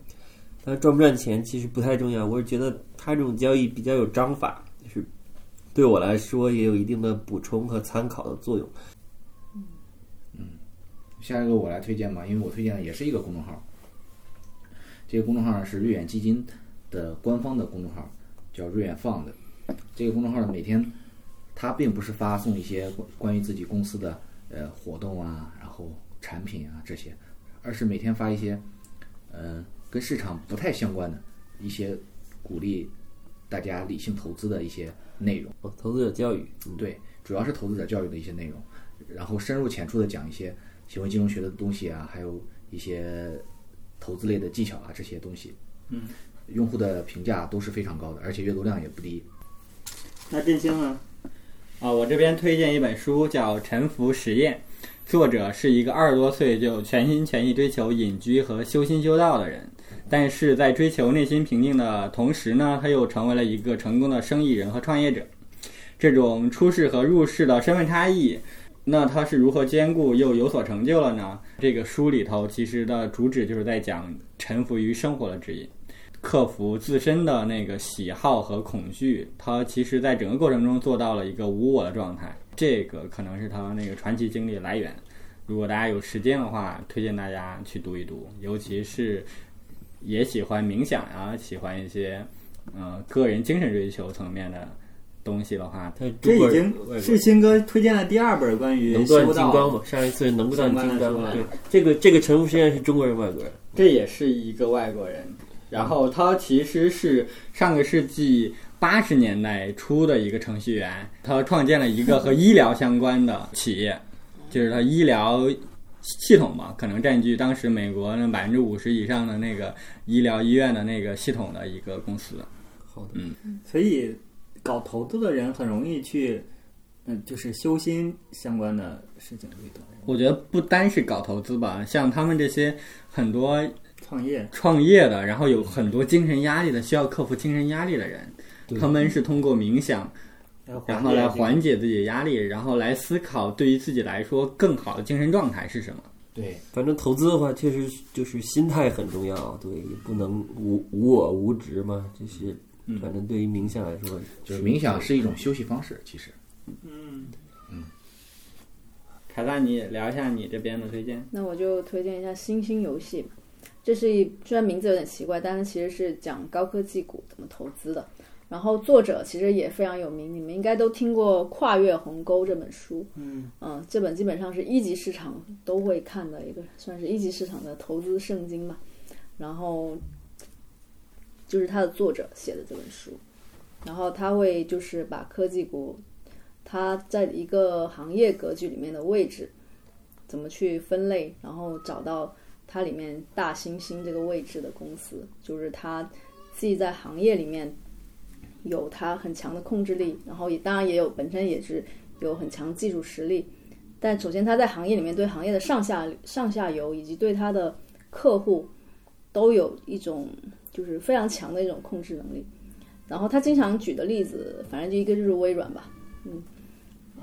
[SPEAKER 3] 但赚不赚钱其实不太重要。我是觉得他这种交易比较有章法，对我来说也有一定的补充和参考的作用。
[SPEAKER 2] 嗯下一个我来推荐吧，因为我推荐的也是一个公众号。这个公众号呢是瑞远基金的官方的公众号，叫瑞远放的。这个公众号呢每天，它并不是发送一些关关于自己公司的呃活动啊，然后产品啊这些，而是每天发一些呃跟市场不太相关的一些鼓励大家理性投资的一些内容。
[SPEAKER 3] 哦，投资者教育，嗯
[SPEAKER 2] 对，主要是投资者教育的一些内容，然后深入浅出的讲一些行为金融学的东西啊，还有一些投资类的技巧啊这些东西。
[SPEAKER 4] 嗯，
[SPEAKER 2] 用户的评价都是非常高的，而且阅读量也不低。
[SPEAKER 5] 那振兴呢？
[SPEAKER 4] 啊，我这边推荐一本书叫《沉浮实验》，作者是一个二十多岁就全心全意追求隐居和修心修道的人，但是在追求内心平静的同时呢，他又成为了一个成功的生意人和创业者。这种出世和入世的身份差异，那他是如何兼顾又有所成就了呢？这个书里头其实的主旨就是在讲臣服于生活的指引。克服自身的那个喜好和恐惧，他其实在整个过程中做到了一个无我的状态，这个可能是他那个传奇经历的来源。如果大家有时间的话，推荐大家去读一读，尤其是也喜欢冥想啊，喜欢一些呃个人精神追求层面的东西的话，
[SPEAKER 3] 他
[SPEAKER 5] 这已经是新哥推荐的第二本关于
[SPEAKER 3] 能断金刚嘛？上一次能不断金刚
[SPEAKER 5] 相关的书？了
[SPEAKER 3] 对，这个这个沉浮实验是中国人外国人？
[SPEAKER 4] 这也是一个外国人。然后他其实是上个世纪八十年代初的一个程序员，他创建了一个和医疗相关的企业，就是他医疗系统嘛，可能占据当时美国那百分之五十以上的那个医疗医院的那个系统的一个公司。
[SPEAKER 3] 好的，
[SPEAKER 5] 所以搞投资的人很容易去，嗯，就是修心相关的事情
[SPEAKER 4] 我觉得不单是搞投资吧，像他们这些很多
[SPEAKER 5] 创业。
[SPEAKER 4] 创业的，然后有很多精神压力的，需要克服精神压力的人，他们是通过冥想。然后来缓解自己的压力，然后来思考对于自己来说更好的精神状态是什么。
[SPEAKER 2] 对，
[SPEAKER 3] 反正投资的话，确实就是心态很重要，对，也不能无无我无执嘛。就是
[SPEAKER 4] 嗯
[SPEAKER 3] 反正对于冥想来说，
[SPEAKER 2] 就是冥想是一种休息方式，其实。
[SPEAKER 5] 嗯，
[SPEAKER 4] 凯撒，你聊一下你这边的推荐。
[SPEAKER 1] 那我就推荐一下星星游戏，这是一虽然名字有点奇怪，但是其实是讲高科技股怎么投资的。然后作者其实也非常有名，你们应该都听过《跨越鸿沟》这本书。
[SPEAKER 5] 嗯
[SPEAKER 1] 嗯，这本基本上是一级市场都会看的一个，算是一级市场的投资圣经吧。然后就是他的作者写的这本书，然后他会就是把科技股它在一个行业格局里面的位置怎么去分类，然后找到它里面大猩猩这个位置的公司，就是他自己在行业里面有他很强的控制力，然后也当然也有本身也是有很强技术实力。但首先，他在行业里面对行业的上下上下游以及对他的客户都有一种就是非常强的一种控制能力。然后他经常举的例子，反正就一个就是微软吧，嗯，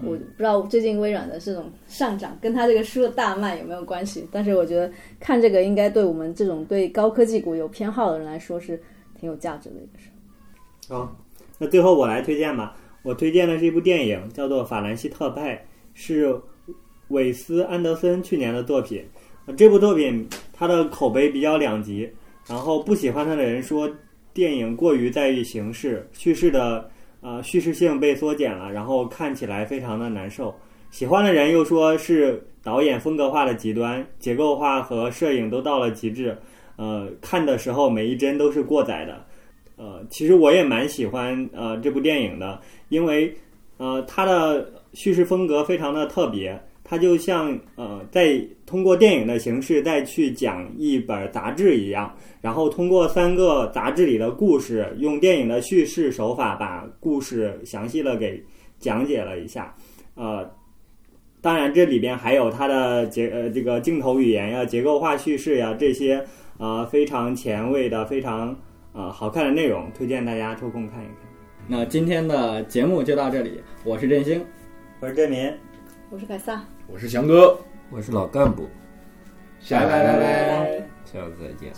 [SPEAKER 1] 我不知道最近微软的这种上涨跟他这个书的大卖有没有关系，但是我觉得看这个应该对我们这种对高科技股有偏好的人来说是挺有价值的一个事。
[SPEAKER 5] 好，那最后我来推荐吧。我推荐的是一部电影，叫做《法兰西特派》，是韦斯安德森去年的作品。这部作品它的口碑比较两极，然后不喜欢它的人说电影过于在意形式，叙事的呃叙事性被缩减了，然后看起来非常的难受。喜欢的人又说是导演风格化的极端，结构化和摄影都到了极致，呃，看的时候每一帧都是过载的。呃，其实我也蛮喜欢呃这部电影的，因为呃它的叙事风格非常的特别，它就像呃在通过电影的形式再去讲一本杂志一样，然后通过三个杂志里的故事，用电影的叙事手法把故事详细的给讲解了一下，呃。当然，这里边还有它的结呃这个镜头语言呀、结构化叙事呀这些啊、呃非常前卫的、非常啊、好看的内容，推荐大家抽空看一看。
[SPEAKER 4] 那今天的节目就到这里，我是振兴，
[SPEAKER 5] 我是振民。
[SPEAKER 1] 我是凯撒，
[SPEAKER 2] 我是翔哥，
[SPEAKER 3] 我是老干部，
[SPEAKER 2] 下
[SPEAKER 4] 拜拜拜
[SPEAKER 1] 拜拜。
[SPEAKER 3] 下次再见。